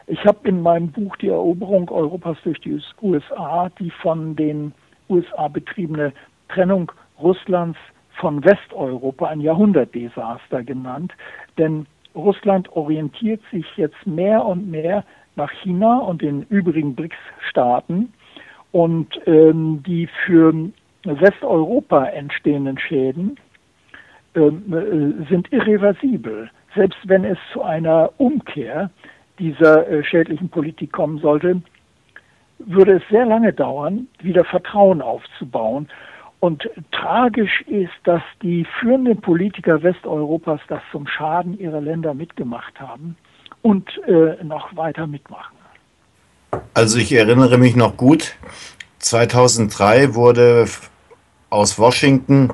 Ich habe in meinem Buch Die Eroberung Europas durch die USA die von den USA betriebene Trennung Russlands von Westeuropa ein Jahrhundertdesaster genannt, denn Russland orientiert sich jetzt mehr und mehr nach China und den übrigen BRICS-Staaten und ähm, die für Westeuropa entstehenden Schäden ähm, äh, sind irreversibel. Selbst wenn es zu einer Umkehr dieser äh, schädlichen Politik kommen sollte, würde es sehr lange dauern, wieder Vertrauen aufzubauen. Und tragisch ist, dass die führenden Politiker Westeuropas das zum Schaden ihrer Länder mitgemacht haben und äh, noch weiter mitmachen. Also ich erinnere mich noch gut, 2003 wurde aus Washington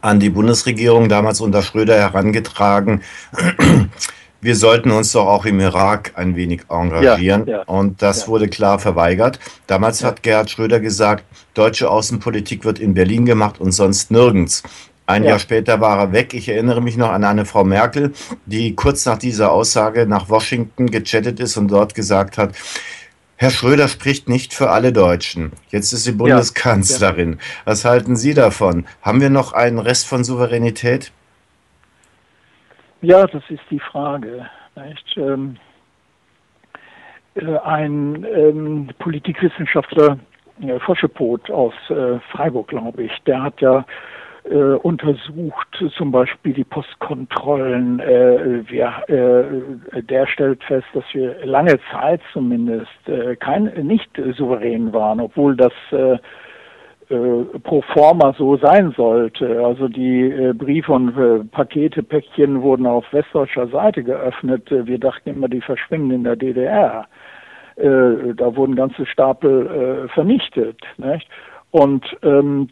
an die Bundesregierung damals unter Schröder herangetragen, wir sollten uns doch auch im Irak ein wenig engagieren. Ja, ja, und das ja. wurde klar verweigert. Damals hat Gerhard Schröder gesagt, deutsche Außenpolitik wird in Berlin gemacht und sonst nirgends. Ein Jahr später war er weg. Ich erinnere mich noch an eine Frau Merkel, die kurz nach dieser Aussage nach Washington gechattet ist und dort gesagt hat, Herr Schröder spricht nicht für alle Deutschen. Jetzt ist sie Bundeskanzlerin. Was halten Sie davon? Haben wir noch einen Rest von Souveränität? Ja, das ist die Frage. Nicht? Ähm, äh, ein ähm, Politikwissenschaftler, äh, Foschepot aus äh, Freiburg, glaube ich, der hat ja äh, untersucht zum Beispiel die Postkontrollen. Äh, wir, äh, der stellt fest, dass wir lange Zeit zumindest kein, nicht souverän waren, obwohl das äh, pro forma so sein sollte. Also die äh, Briefe und äh, Pakete, Päckchen wurden auf westdeutscher Seite geöffnet. Äh, wir dachten immer, die verschwinden in der DDR. Äh, da wurden ganze Stapel äh, vernichtet. Nicht? Und ähm,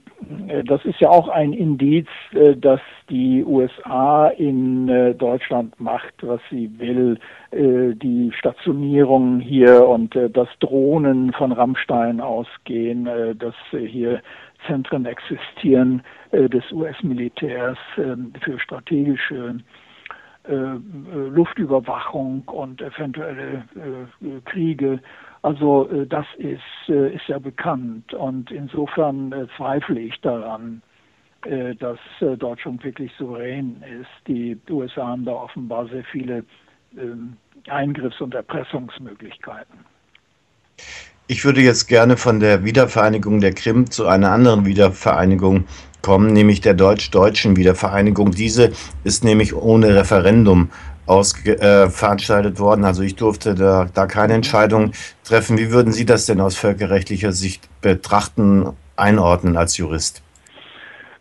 das ist ja auch ein Indiz, äh, dass die USA in äh, Deutschland macht, was sie will. Äh, die Stationierung hier und äh, dass Drohnen von Rammstein ausgehen, äh, dass hier Zentren existieren äh, des US-Militärs ähm, für strategische Luftüberwachung und eventuelle Kriege. Also äh, das ist, äh, ist ja bekannt und insofern äh, zweifle ich daran, dass Deutschland wirklich souverän ist. Die USA haben da offenbar sehr viele ähm, Eingriffs- und Erpressungsmöglichkeiten. Ich würde jetzt gerne von der Wiedervereinigung der Krim zu einer anderen Wiedervereinigung kommen, nämlich der deutsch-deutschen Wiedervereinigung. Diese ist nämlich ohne Referendum äh, veranstaltet worden. Also ich durfte da, da keine Entscheidung treffen. Wie würden Sie das denn aus völkerrechtlicher Sicht betrachten, einordnen als Jurist?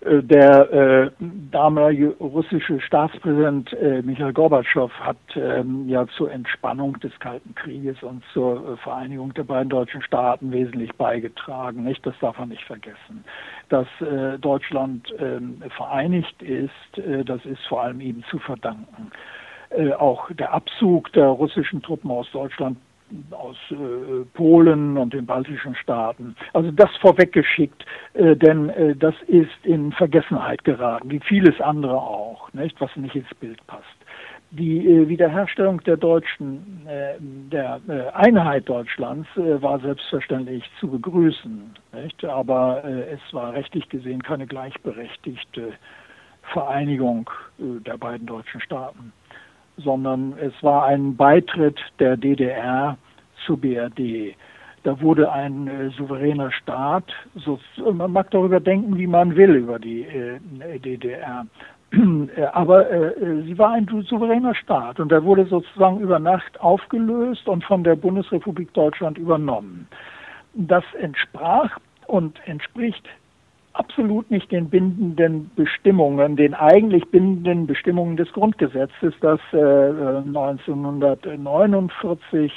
Äh, der äh, damalige russische Staatspräsident äh, Michael Gorbatschow hat ähm, ja zur Entspannung des Kalten Krieges und zur äh, Vereinigung der beiden deutschen Staaten wesentlich beigetragen. Nicht, das darf man nicht vergessen. Dass äh, Deutschland ähm, vereinigt ist, äh, das ist vor allem ihm zu verdanken äh, auch der Abzug der russischen Truppen aus Deutschland aus äh, Polen und den baltischen Staaten. Also das vorweggeschickt, äh, denn äh, das ist in Vergessenheit geraten, wie vieles andere auch, nicht, was nicht ins Bild passt. Die äh, Wiederherstellung der deutschen, äh, der äh, Einheit Deutschlands war selbstverständlich zu begrüßen, nicht? aber es war rechtlich gesehen keine gleichberechtigte Vereinigung der beiden deutschen Staaten sondern es war ein Beitritt der DDR zur BRD. Da wurde ein äh, souveräner Staat, so, man mag darüber denken, wie man will über die äh, DDR, äh, aber äh, sie war ein souveräner Staat und er wurde sozusagen über Nacht aufgelöst und von der Bundesrepublik Deutschland übernommen. Das entsprach und entspricht absolut nicht den bindenden Bestimmungen, den eigentlich bindenden Bestimmungen des Grundgesetzes, das äh, 1949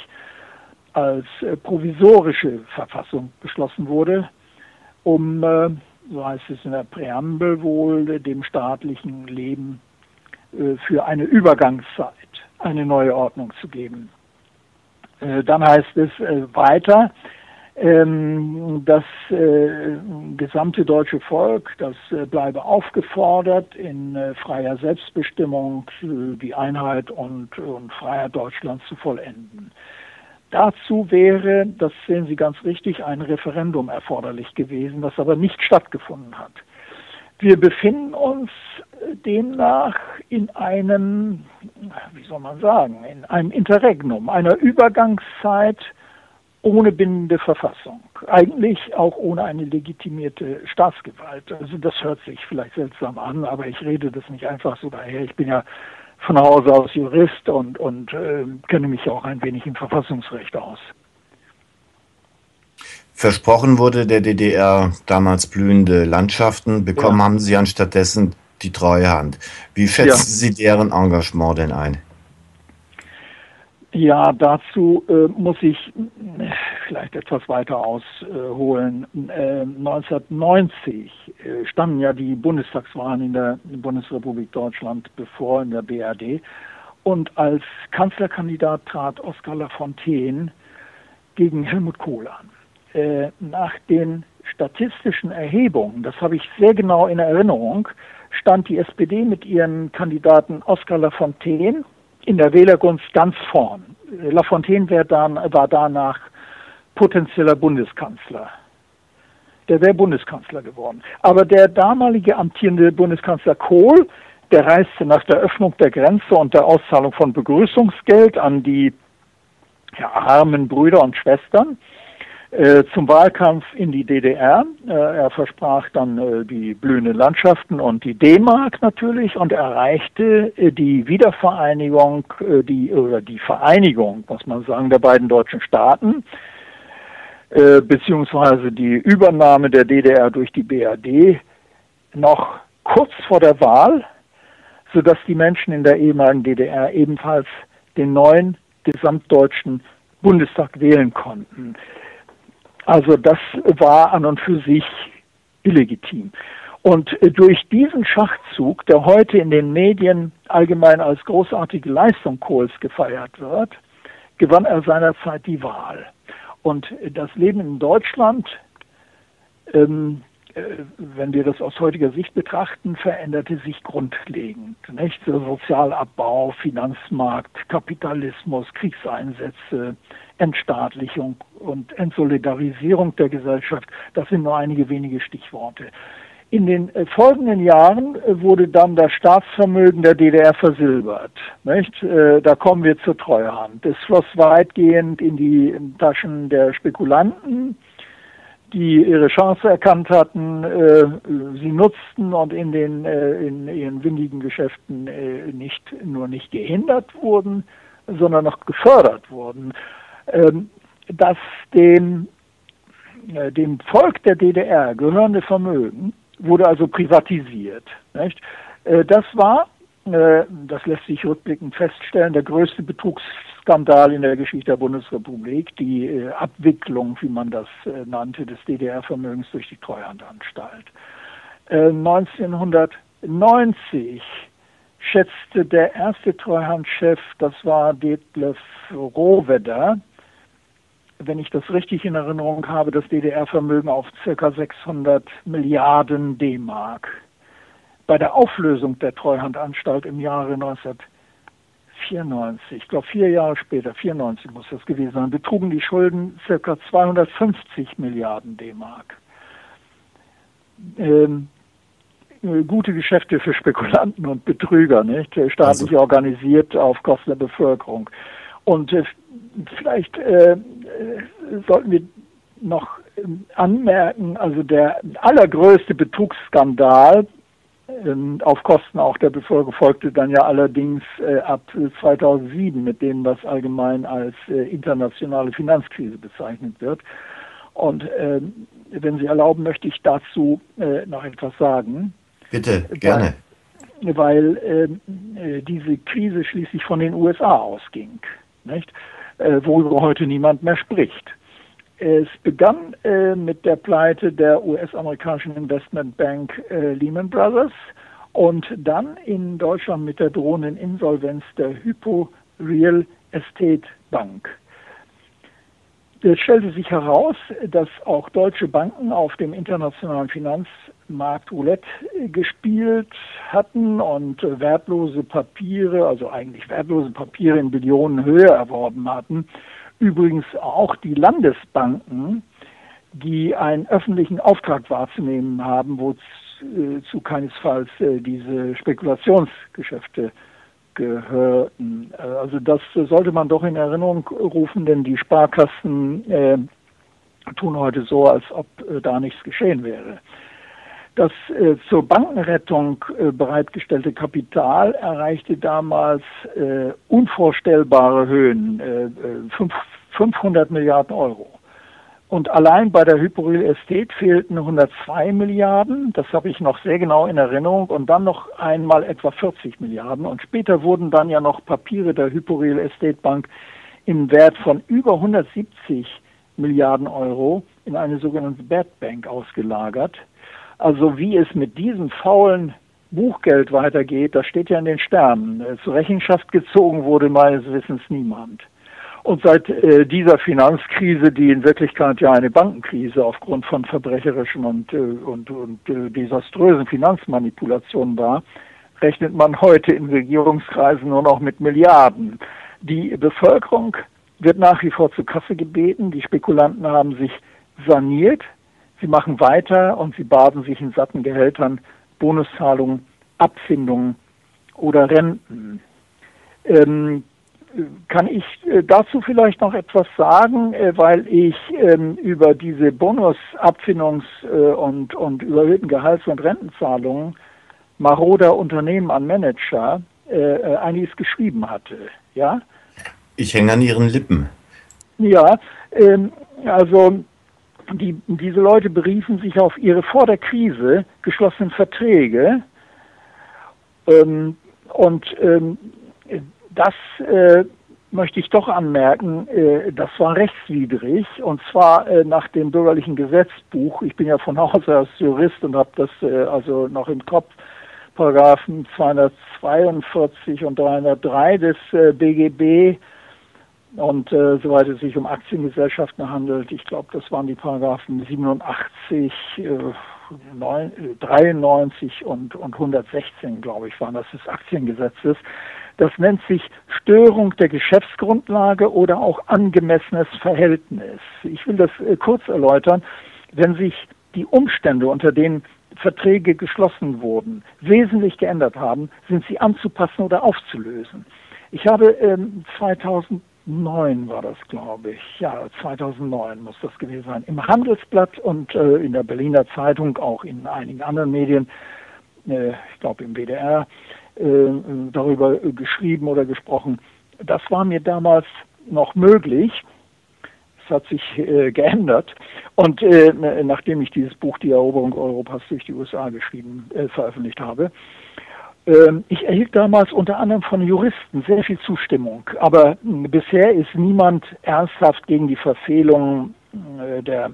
als äh, provisorische Verfassung beschlossen wurde, um, äh, so heißt es in der Präambel wohl, dem staatlichen Leben äh, für eine Übergangszeit eine neue Ordnung zu geben. Äh, dann heißt es äh, weiter, das äh, gesamte deutsche Volk, das äh, bleibe aufgefordert, in äh, freier Selbstbestimmung äh, die Einheit und, und Freiheit Deutschlands zu vollenden. Dazu wäre, das sehen Sie ganz richtig, ein Referendum erforderlich gewesen, das aber nicht stattgefunden hat. Wir befinden uns demnach in einem, wie soll man sagen, in einem Interregnum, einer Übergangszeit, ohne bindende Verfassung. Eigentlich auch ohne eine legitimierte Staatsgewalt. Also das hört sich vielleicht seltsam an, aber ich rede das nicht einfach so daher. Ich bin ja von Hause aus Jurist und, und äh, kenne mich auch ein wenig im Verfassungsrecht aus. Versprochen wurde der DDR damals blühende Landschaften, bekommen ja. haben sie anstattdessen die treue Hand. Wie schätzen ja. Sie deren Engagement denn ein? Ja, dazu äh, muss ich äh, vielleicht etwas weiter ausholen. Äh, 1990 äh, standen ja die Bundestagswahlen in der Bundesrepublik Deutschland bevor, in der BRD. Und als Kanzlerkandidat trat Oskar Lafontaine gegen Helmut Kohl an. Äh, nach den statistischen Erhebungen, das habe ich sehr genau in Erinnerung, stand die SPD mit ihren Kandidaten Oskar Lafontaine in der Wählergunst ganz vorn. Lafontaine dann, war danach potenzieller Bundeskanzler. Der wäre Bundeskanzler geworden. Aber der damalige amtierende Bundeskanzler Kohl, der reiste nach der Öffnung der Grenze und der Auszahlung von Begrüßungsgeld an die ja, armen Brüder und Schwestern äh, zum Wahlkampf in die DDR. Äh, er versprach dann äh, die blühenden Landschaften und die D-Mark natürlich und erreichte äh, die Wiedervereinigung, äh, die oder die Vereinigung, muss man sagen, der beiden deutschen Staaten beziehungsweise die Übernahme der DDR durch die BRD noch kurz vor der Wahl, sodass die Menschen in der ehemaligen DDR ebenfalls den neuen gesamtdeutschen Bundestag wählen konnten. Also das war an und für sich illegitim. Und äh, durch diesen Schachzug, der heute in den Medien allgemein als großartige Leistung Kohls gefeiert wird, gewann er seinerzeit die Wahl. Und äh, das Leben in Deutschland, ähm, äh, wenn wir das aus heutiger Sicht betrachten, veränderte sich grundlegend. Nicht? Sozialabbau, Finanzmarkt, Kapitalismus, Kriegseinsätze, Entstaatlichung und Entsolidarisierung der Gesellschaft, das sind nur einige wenige Stichworte. In den äh, folgenden Jahren äh, wurde dann das Staatsvermögen der DDR versilbert. Nicht? Äh, da kommen wir zur Treuhand. Es floss weitgehend in die Taschen der Spekulanten, die ihre Chance erkannt hatten, sie nutzten und in den in ihren windigen Geschäften nicht nur nicht gehindert wurden, sondern noch gefördert wurden. Ähm, dass dem dem Volk der DDR gehörende Vermögen wurde also privatisiert. Nicht? Äh, das war, äh, das lässt sich rückblickend feststellen, der größte Betrugsskandal in der Geschichte der Bundesrepublik, die äh, Abwicklung, wie man das nannte, des DDR-Vermögens durch die Treuhandanstalt. 1990 schätzte der erste Treuhandchef, das war Detlef Rohwedder, wenn ich das richtig in Erinnerung habe, das DDR-Vermögen auf ca. 600 Milliarden D-Mark. Bei der Auflösung der Treuhandanstalt im Jahre 1994, ich glaube vier Jahre später, 94 muss das gewesen sein, betrugen die Schulden ca. 250 Milliarden D-Mark. Ähm, gute Geschäfte für Spekulanten und Betrüger, nicht? Staatlich also. organisiert auf Kosten der Bevölkerung. Und äh, vielleicht äh, sollten wir noch ähm, anmerken, also der allergrößte Betrugsskandal auf Kosten auch der Bevölkerung folgte dann ja allerdings äh, ab 2007 mit dem, was allgemein als äh, internationale Finanzkrise bezeichnet wird. Und äh, wenn Sie erlauben, möchte ich dazu äh, noch etwas sagen. Bitte, gerne. Weil, weil ähm, äh, diese Krise schließlich von den USA ausging, nicht? Äh, worüber heute niemand mehr spricht. Es begann äh, mit der Pleite der US-amerikanischen Investmentbank äh, Lehman Brothers und dann in Deutschland mit der drohenden Insolvenz der Hypo Real Estate Bank. Es stellte sich heraus, dass auch deutsche Banken auf dem internationalen Finanzmarkt Roulette gespielt hatten und wertlose Papiere, also eigentlich wertlose Papiere in Billionenhöhe erworben hatten übrigens auch die Landesbanken, die einen öffentlichen Auftrag wahrzunehmen haben, wozu keinesfalls äh, diese Spekulationsgeschäfte gehörten. Äh, also das sollte man doch in Erinnerung rufen, denn die Sparkassen äh, tun heute so, als ob äh, da nichts geschehen wäre. Das äh, zur Bankenrettung äh, bereitgestellte Kapital erreichte damals äh, unvorstellbare Höhen, 500 äh, Milliarden Euro. Und allein bei der Hyporil Estate fehlten 102 Milliarden, das habe ich noch sehr genau in Erinnerung, und dann noch einmal etwa 40 Milliarden. Und später wurden dann ja noch Papiere der Hyporil Estate Bank im Wert von über 170 Milliarden Euro in eine sogenannte Bad Bank ausgelagert. Also wie es mit diesem faulen Buchgeld weitergeht, das steht ja in den Sternen. Zur Rechenschaft gezogen wurde meines Wissens niemand. Und seit äh, dieser Finanzkrise, die in Wirklichkeit ja eine Bankenkrise aufgrund von verbrecherischen und, äh, und, und äh, desaströsen Finanzmanipulationen war, rechnet man heute in Regierungskreisen nur noch mit Milliarden. Die Bevölkerung wird nach wie vor zur Kasse gebeten. Die Spekulanten haben sich saniert. Sie machen weiter und sie baden sich in satten Gehältern, Bonuszahlungen, Abfindungen oder Renten. Ähm, kann ich äh, dazu vielleicht noch etwas sagen, äh, weil ich ähm, über diese Bonusabfindungs- äh, und, und überhöhten Gehalts- und Rentenzahlungen maroder Unternehmen an Manager äh, einiges geschrieben hatte. Ja? Ich hänge an Ihren Lippen. Ja, ähm, also die, diese Leute beriefen sich auf ihre vor der Krise geschlossenen Verträge ähm, und ähm, das äh, möchte ich doch anmerken, äh, das war rechtswidrig und zwar äh, nach dem bürgerlichen Gesetzbuch. Ich bin ja von Hause aus Jurist und habe das äh, also noch im Kopf. Paragraphen 242 und 303 des äh, BGB und äh, soweit es sich um Aktiengesellschaften handelt, ich glaube, das waren die Paragraphen 87, äh, 9, 93 und, und 116, glaube ich, waren das des Aktiengesetzes. Das nennt sich Störung der Geschäftsgrundlage oder auch angemessenes Verhältnis. Ich will das äh, kurz erläutern. Wenn sich die Umstände, unter denen Verträge geschlossen wurden, wesentlich geändert haben, sind sie anzupassen oder aufzulösen. Ich habe ähm, 2009 war das, glaube ich. Ja, 2009 muss das gewesen sein. Im Handelsblatt und äh, in der Berliner Zeitung, auch in einigen anderen Medien, äh, ich glaube im WDR, äh, darüber geschrieben oder gesprochen. Das war mir damals noch möglich. Es hat sich äh, geändert. Und äh, nachdem ich dieses Buch Die Eroberung Europas durch die USA geschrieben, äh, veröffentlicht habe, ich erhielt damals unter anderem von Juristen sehr viel Zustimmung. Aber bisher ist niemand ernsthaft gegen die Verfehlung äh, der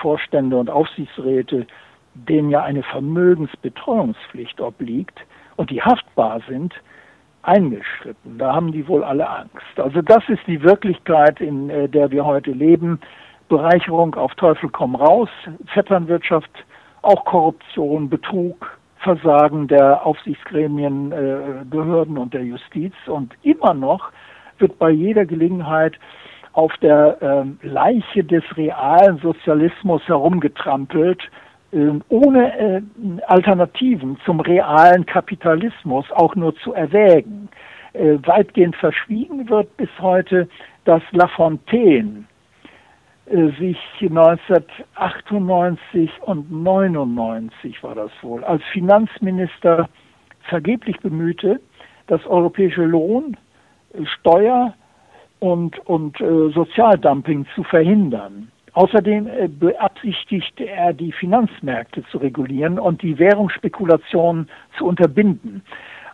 Vorstände und Aufsichtsräte, denen ja eine Vermögensbetreuungspflicht obliegt, und die haftbar sind, eingeschritten. Da haben die wohl alle Angst. Also das ist die Wirklichkeit, in äh, der wir heute leben. Bereicherung auf Teufel komm raus, Vetternwirtschaft, auch Korruption, Betrug, Versagen der Aufsichtsgremien, äh, Behörden und der Justiz. Und immer noch wird bei jeder Gelegenheit auf der äh, Leiche des realen Sozialismus herumgetrampelt, ähm, ohne äh, Alternativen zum realen Kapitalismus auch nur zu erwägen. Äh, weitgehend verschwiegen wird bis heute, dass Lafontaine äh, sich 1998 und 99 war das wohl als Finanzminister vergeblich bemühte, das europäische Lohn, Steuer und, und Sozialdumping zu verhindern. Außerdem äh, beabsichtigte er, die Finanzmärkte zu regulieren und die Währungsspekulation zu unterbinden.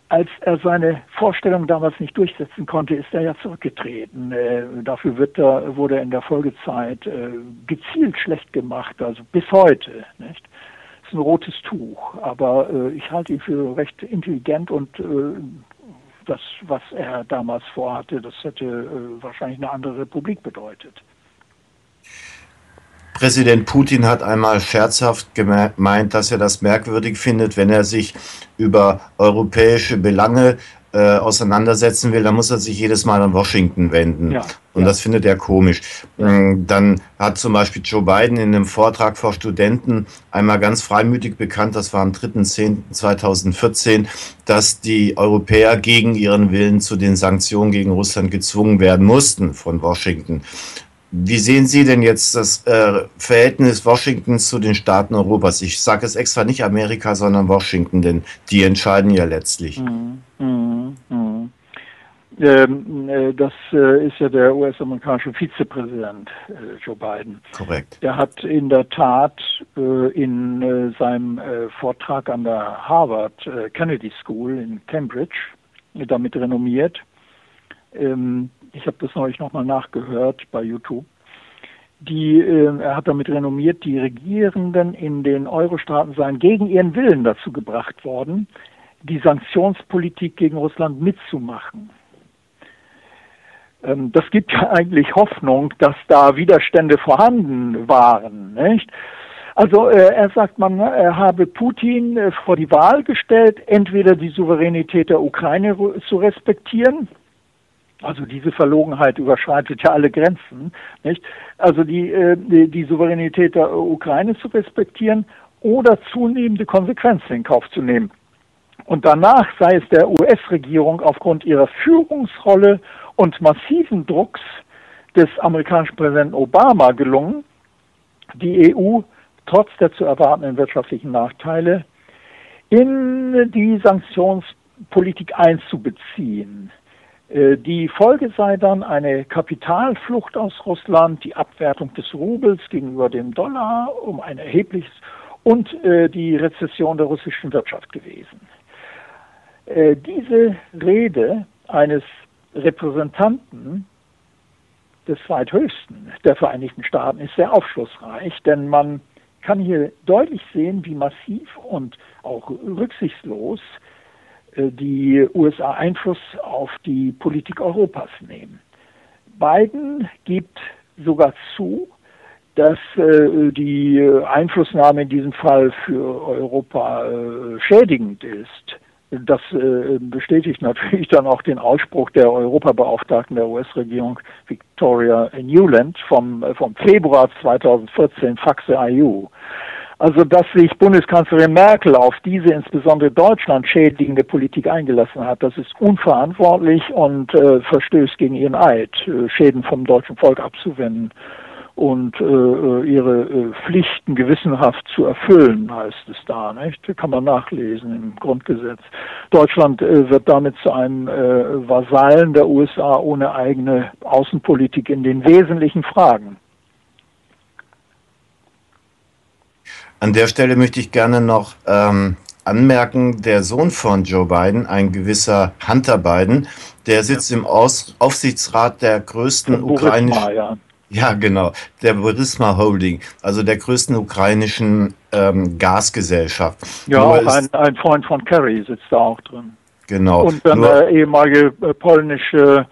Als er seine Vorstellung damals nicht durchsetzen konnte, ist er ja zurückgetreten. Äh, dafür wird er, wurde er in der Folgezeit äh, gezielt schlecht gemacht, also bis heute. Nicht? Ist ein rotes Tuch, aber ich halte ihn für recht intelligent und das, was er damals vorhatte, das hätte wahrscheinlich eine andere Republik bedeutet. Präsident Putin hat einmal scherzhaft gemeint, dass er das merkwürdig findet, wenn er sich über europäische Belange äh, auseinandersetzen will, dann muss er sich jedes Mal an Washington wenden. Ja, und ja. das findet er komisch. Ähm, dann hat zum Beispiel Joe Biden in einem Vortrag vor Studenten einmal ganz freimütig bekannt, das war am 3.10.2014, dass die Europäer gegen ihren Willen zu den Sanktionen gegen Russland gezwungen werden mussten von Washington. Wie sehen Sie denn jetzt das äh, Verhältnis Washingtons zu den Staaten Europas? Ich sage es extra nicht Amerika, sondern Washington, denn die entscheiden ja letztlich. Mm, mm, mm. Ähm, äh, das äh, ist ja der US-amerikanische Vizepräsident äh, Joe Biden. Korrekt. Der hat in der Tat äh, in äh, seinem Vortrag an der Harvard Kennedy School in Cambridge damit renommiert, ähm, ich habe das neulich nochmal nachgehört bei YouTube, die, äh, er hat damit renommiert, die Regierenden in den Euro-Staaten seien gegen ihren Willen dazu gebracht worden, die Sanktionspolitik gegen Russland mitzumachen. Ähm, das gibt ja eigentlich Hoffnung, dass da Widerstände vorhanden waren, nicht? Also äh, er sagt, man er habe Putin äh, vor die Wahl gestellt, entweder die Souveränität der Ukraine zu respektieren, also diese Verlogenheit überschreitet ja alle Grenzen, nicht? Also die, äh, die, die Souveränität der Ukraine zu respektieren oder zunehmende Konsequenzen in Kauf zu nehmen. Und danach sei es der US-Regierung aufgrund ihrer Führungsrolle und massiven Drucks des amerikanischen Präsidenten Obama gelungen, die EU trotz der zu erwartenden wirtschaftlichen Nachteile in die Sanktionspolitik einzubeziehen. Äh, die Folge sei dann eine Kapitalflucht aus Russland, die Abwertung des Rubels gegenüber dem Dollar um ein erhebliches und äh, die Rezession der russischen Wirtschaft gewesen. Äh, diese Rede eines Repräsentanten des zweithöchsten der Vereinigten Staaten ist sehr aufschlussreich, denn man kann hier deutlich sehen, wie massiv und auch rücksichtslos äh, die USA Einfluss auf die Politik Europas nehmen. Biden gibt sogar zu, dass äh, die Einflussnahme in diesem Fall für Europa äh, schädigend ist. Das äh, bestätigt natürlich dann auch den Ausspruch der Europabeauftragten der US-Regierung Victoria Newland vom, äh, vom Februar 2014, Faxe IU. Also, dass sich Bundeskanzlerin Merkel auf diese insbesondere Deutschland schädigende Politik eingelassen hat, das ist unverantwortlich und äh, verstößt gegen ihren Eid, äh, Schäden vom deutschen Volk abzuwenden und äh, äh, ihre äh, Pflichten gewissenhaft zu erfüllen, heißt es da. Nicht? Kann man nachlesen im Grundgesetz. Deutschland äh, wird damit zu einem äh, Vasallen der USA ohne eigene Außenpolitik in den wesentlichen Fragen. An der Stelle möchte ich gerne noch ähm, anmerken, der Sohn von Joe Biden, ein gewisser Hunter Biden, der sitzt im Aus Aufsichtsrat der größten ukrainischen. Ja. Ja, genau. Der Burisma Holding, also der größten ukrainischen ähm, Gasgesellschaft. Ja, auch ein, ein, Freund von Kerry sitzt da auch drin. Genau. Und dann der ehemalige äh, polnische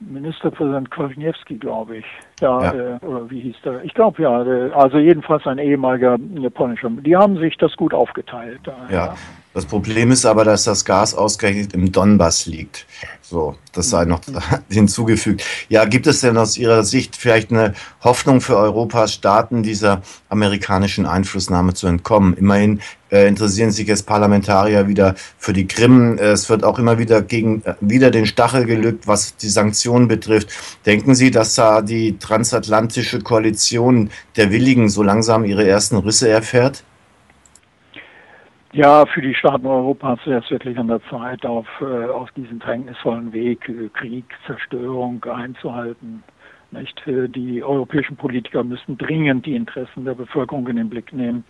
Ministerpräsident Kwasniewski, glaube ich. Ja, ja. Äh, oder wie hieß der? Ich glaube ja, der, also jedenfalls ein ehemaliger äh, polnischer. Die haben sich das gut aufgeteilt. ja. ja. Das Problem ist aber, dass das Gas ausgerechnet im Donbass liegt. So, das sei noch hinzugefügt. Ja, gibt es denn aus Ihrer Sicht vielleicht eine Hoffnung für Europas Staaten, dieser amerikanischen Einflussnahme zu entkommen? Immerhin äh, interessieren sich jetzt Parlamentarier wieder für die Krim. Es wird auch immer wieder gegen äh, wieder den Stachel gelückt, was die Sanktionen betrifft. Denken Sie, dass da die transatlantische Koalition der Willigen so langsam ihre ersten Risse erfährt? Ja, für die Staaten Europas wäre es wirklich an der Zeit, auf, äh, auf diesen drängnisvollen Weg äh, Krieg, Zerstörung einzuhalten. Nicht? Äh, die europäischen Politiker müssen dringend die Interessen der Bevölkerung in den Blick nehmen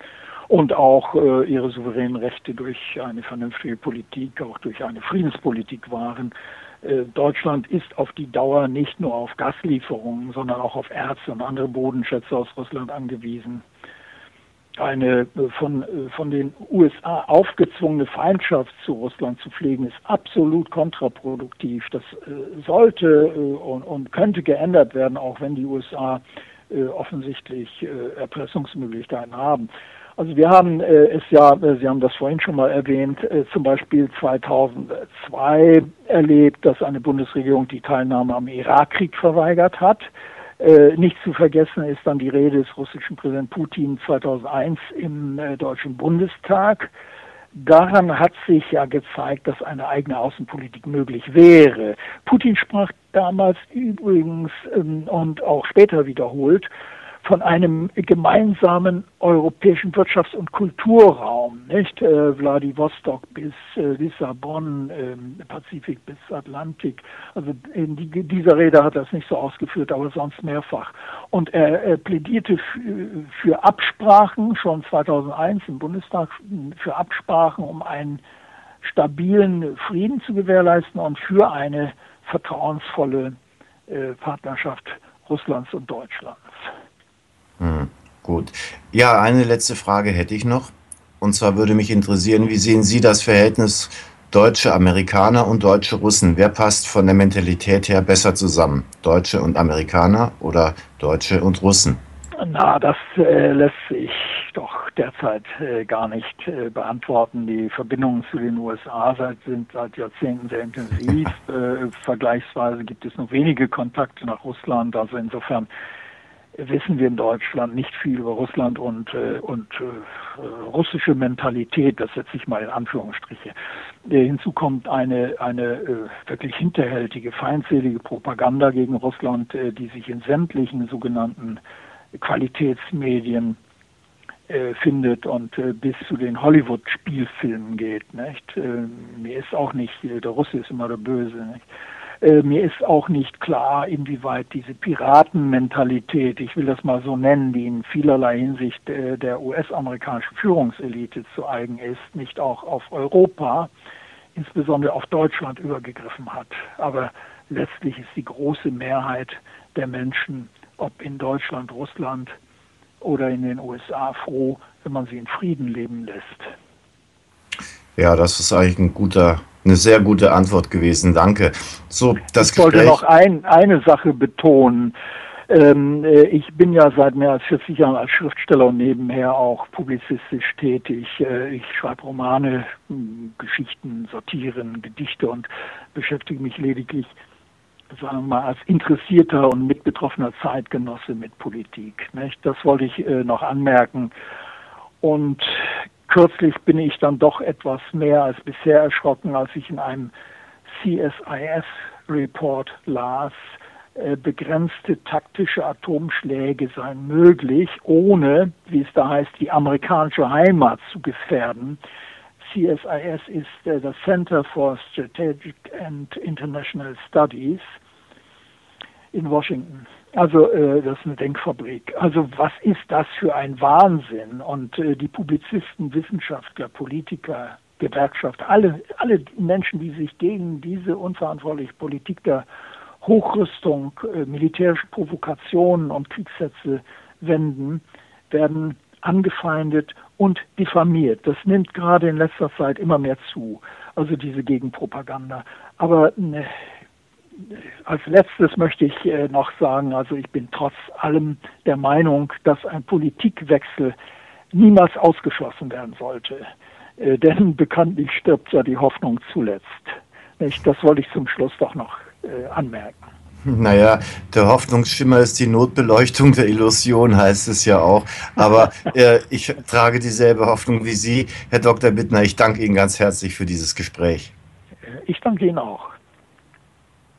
und auch äh, ihre souveränen Rechte durch eine vernünftige Politik, auch durch eine Friedenspolitik wahren. Äh, Deutschland ist auf die Dauer nicht nur auf Gaslieferungen, sondern auch auf Erze und andere Bodenschätze aus Russland angewiesen eine äh, von, äh, von den USA aufgezwungene Feindschaft zu Russland zu pflegen, ist absolut kontraproduktiv. Das äh, sollte und, und, könnte geändert werden, auch wenn die USA offensichtlich Erpressungsmöglichkeiten haben. Also wir haben es ja, Sie haben das vorhin schon mal erwähnt, zum Beispiel 2002 erlebt, dass eine Bundesregierung die Teilnahme am Irakkrieg verweigert hat. Äh, nicht zu vergessen ist dann die Rede des russischen Präsidenten Putin 2001 im äh, Deutschen Bundestag. Daran hat sich ja gezeigt, dass eine eigene Außenpolitik möglich wäre. Putin sprach damals übrigens ähm, und auch später wiederholt von einem gemeinsamen europäischen Wirtschafts- und Kulturraum, nicht? Äh, Vladivostok bis äh, Lissabon, äh, Pazifik bis Atlantik. Also in die, dieser Rede hat er es nicht so ausgeführt, aber sonst mehrfach. Und er, er plädierte für, Absprachen schon 2001 im Bundestag für Absprachen, um einen stabilen Frieden zu gewährleisten und für eine vertrauensvolle äh, Partnerschaft Russlands und Deutschlands. Gut. Ja, eine letzte Frage hätte ich noch. Und zwar würde mich interessieren, wie sehen Sie das Verhältnis deutsche Amerikaner und deutsche Russen? Wer passt von der Mentalität her besser zusammen? Deutsche und Amerikaner oder Deutsche und Russen? Na, das äh, lässt sich doch derzeit äh, gar nicht äh, beantworten. Die Verbindungen zu den USA seit, sind seit Jahrzehnten sehr intensiv. Äh, vergleichsweise gibt es nur wenige Kontakte nach Russland. Also insofern wissen wir in Deutschland nicht viel über Russland und, äh, und äh, russische Mentalität, das setze ich mal in Anführungsstriche. Äh, hinzu kommt eine, eine äh, wirklich hinterhältige, feindselige Propaganda gegen Russland, äh, die sich in sämtlichen sogenannten Qualitätsmedien äh, findet und bis zu den Hollywood-Spielfilmen geht. Nicht? Mir ist auch nicht, der Russe ist immer der Böse. Nicht? Äh, mir ist auch nicht klar, inwieweit diese Piratenmentalität, ich will das mal so nennen, die in vielerlei Hinsicht äh, der US-amerikanischen Führungselite zu eigen ist, nicht auch auf Europa, insbesondere auf Deutschland übergegriffen hat. Aber letztlich ist die große Mehrheit der Menschen, ob in Deutschland, Russland oder in den USA, froh, wenn man sie in Frieden leben lässt. Ja, das ist eigentlich ein guter eine sehr gute Antwort gewesen, danke. So, das ich wollte Gespräch noch ein, eine Sache betonen. Ähm, äh, ich bin ja seit mehr als 40 Jahren als Schriftsteller und nebenher auch publizistisch tätig. Äh, ich schreibe Romane, hm, Geschichten, Sortieren, Gedichte und beschäftige mich lediglich, sagen wir mal, als interessierter und mitbetroffener Zeitgenosse mit Politik. Nicht? Das wollte ich äh, noch anmerken. Und Kürzlich bin ich dann doch etwas mehr als bisher erschrocken, als ich in einem CSIS-Report las, äh, begrenzte taktische Atomschläge seien möglich, ohne, wie es da heißt, die amerikanische Heimat zu gefährden. CSIS ist äh, das Center for Strategic and International Studies in Washington. Also äh, das ist eine Denkfabrik. Also was ist das für ein Wahnsinn? Und äh, die Publizisten, Wissenschaftler, Politiker, Gewerkschaft, alle, alle Menschen, die sich gegen diese unverantwortliche Politik der Hochrüstung, äh, militärische Provokationen und Kriegssätze wenden, werden angefeindet und diffamiert. Das nimmt gerade in letzter Zeit immer mehr zu, also diese Gegenpropaganda. Aber äh, als letztes möchte ich äh, noch sagen, also ich bin trotz allem der Meinung, dass ein Politikwechsel niemals ausgeschlossen werden sollte. Äh, denn bekanntlich stirbt ja die Hoffnung zuletzt. Das wollte ich zum Schluss doch noch äh, anmerken. Naja, der Hoffnungsschimmer ist die Notbeleuchtung der Illusion, heißt es ja auch. Aber äh, ich trage dieselbe Hoffnung wie Sie, Herr Dr. Bittner. Ich danke Ihnen ganz herzlich für dieses Gespräch. Ich danke Ihnen auch.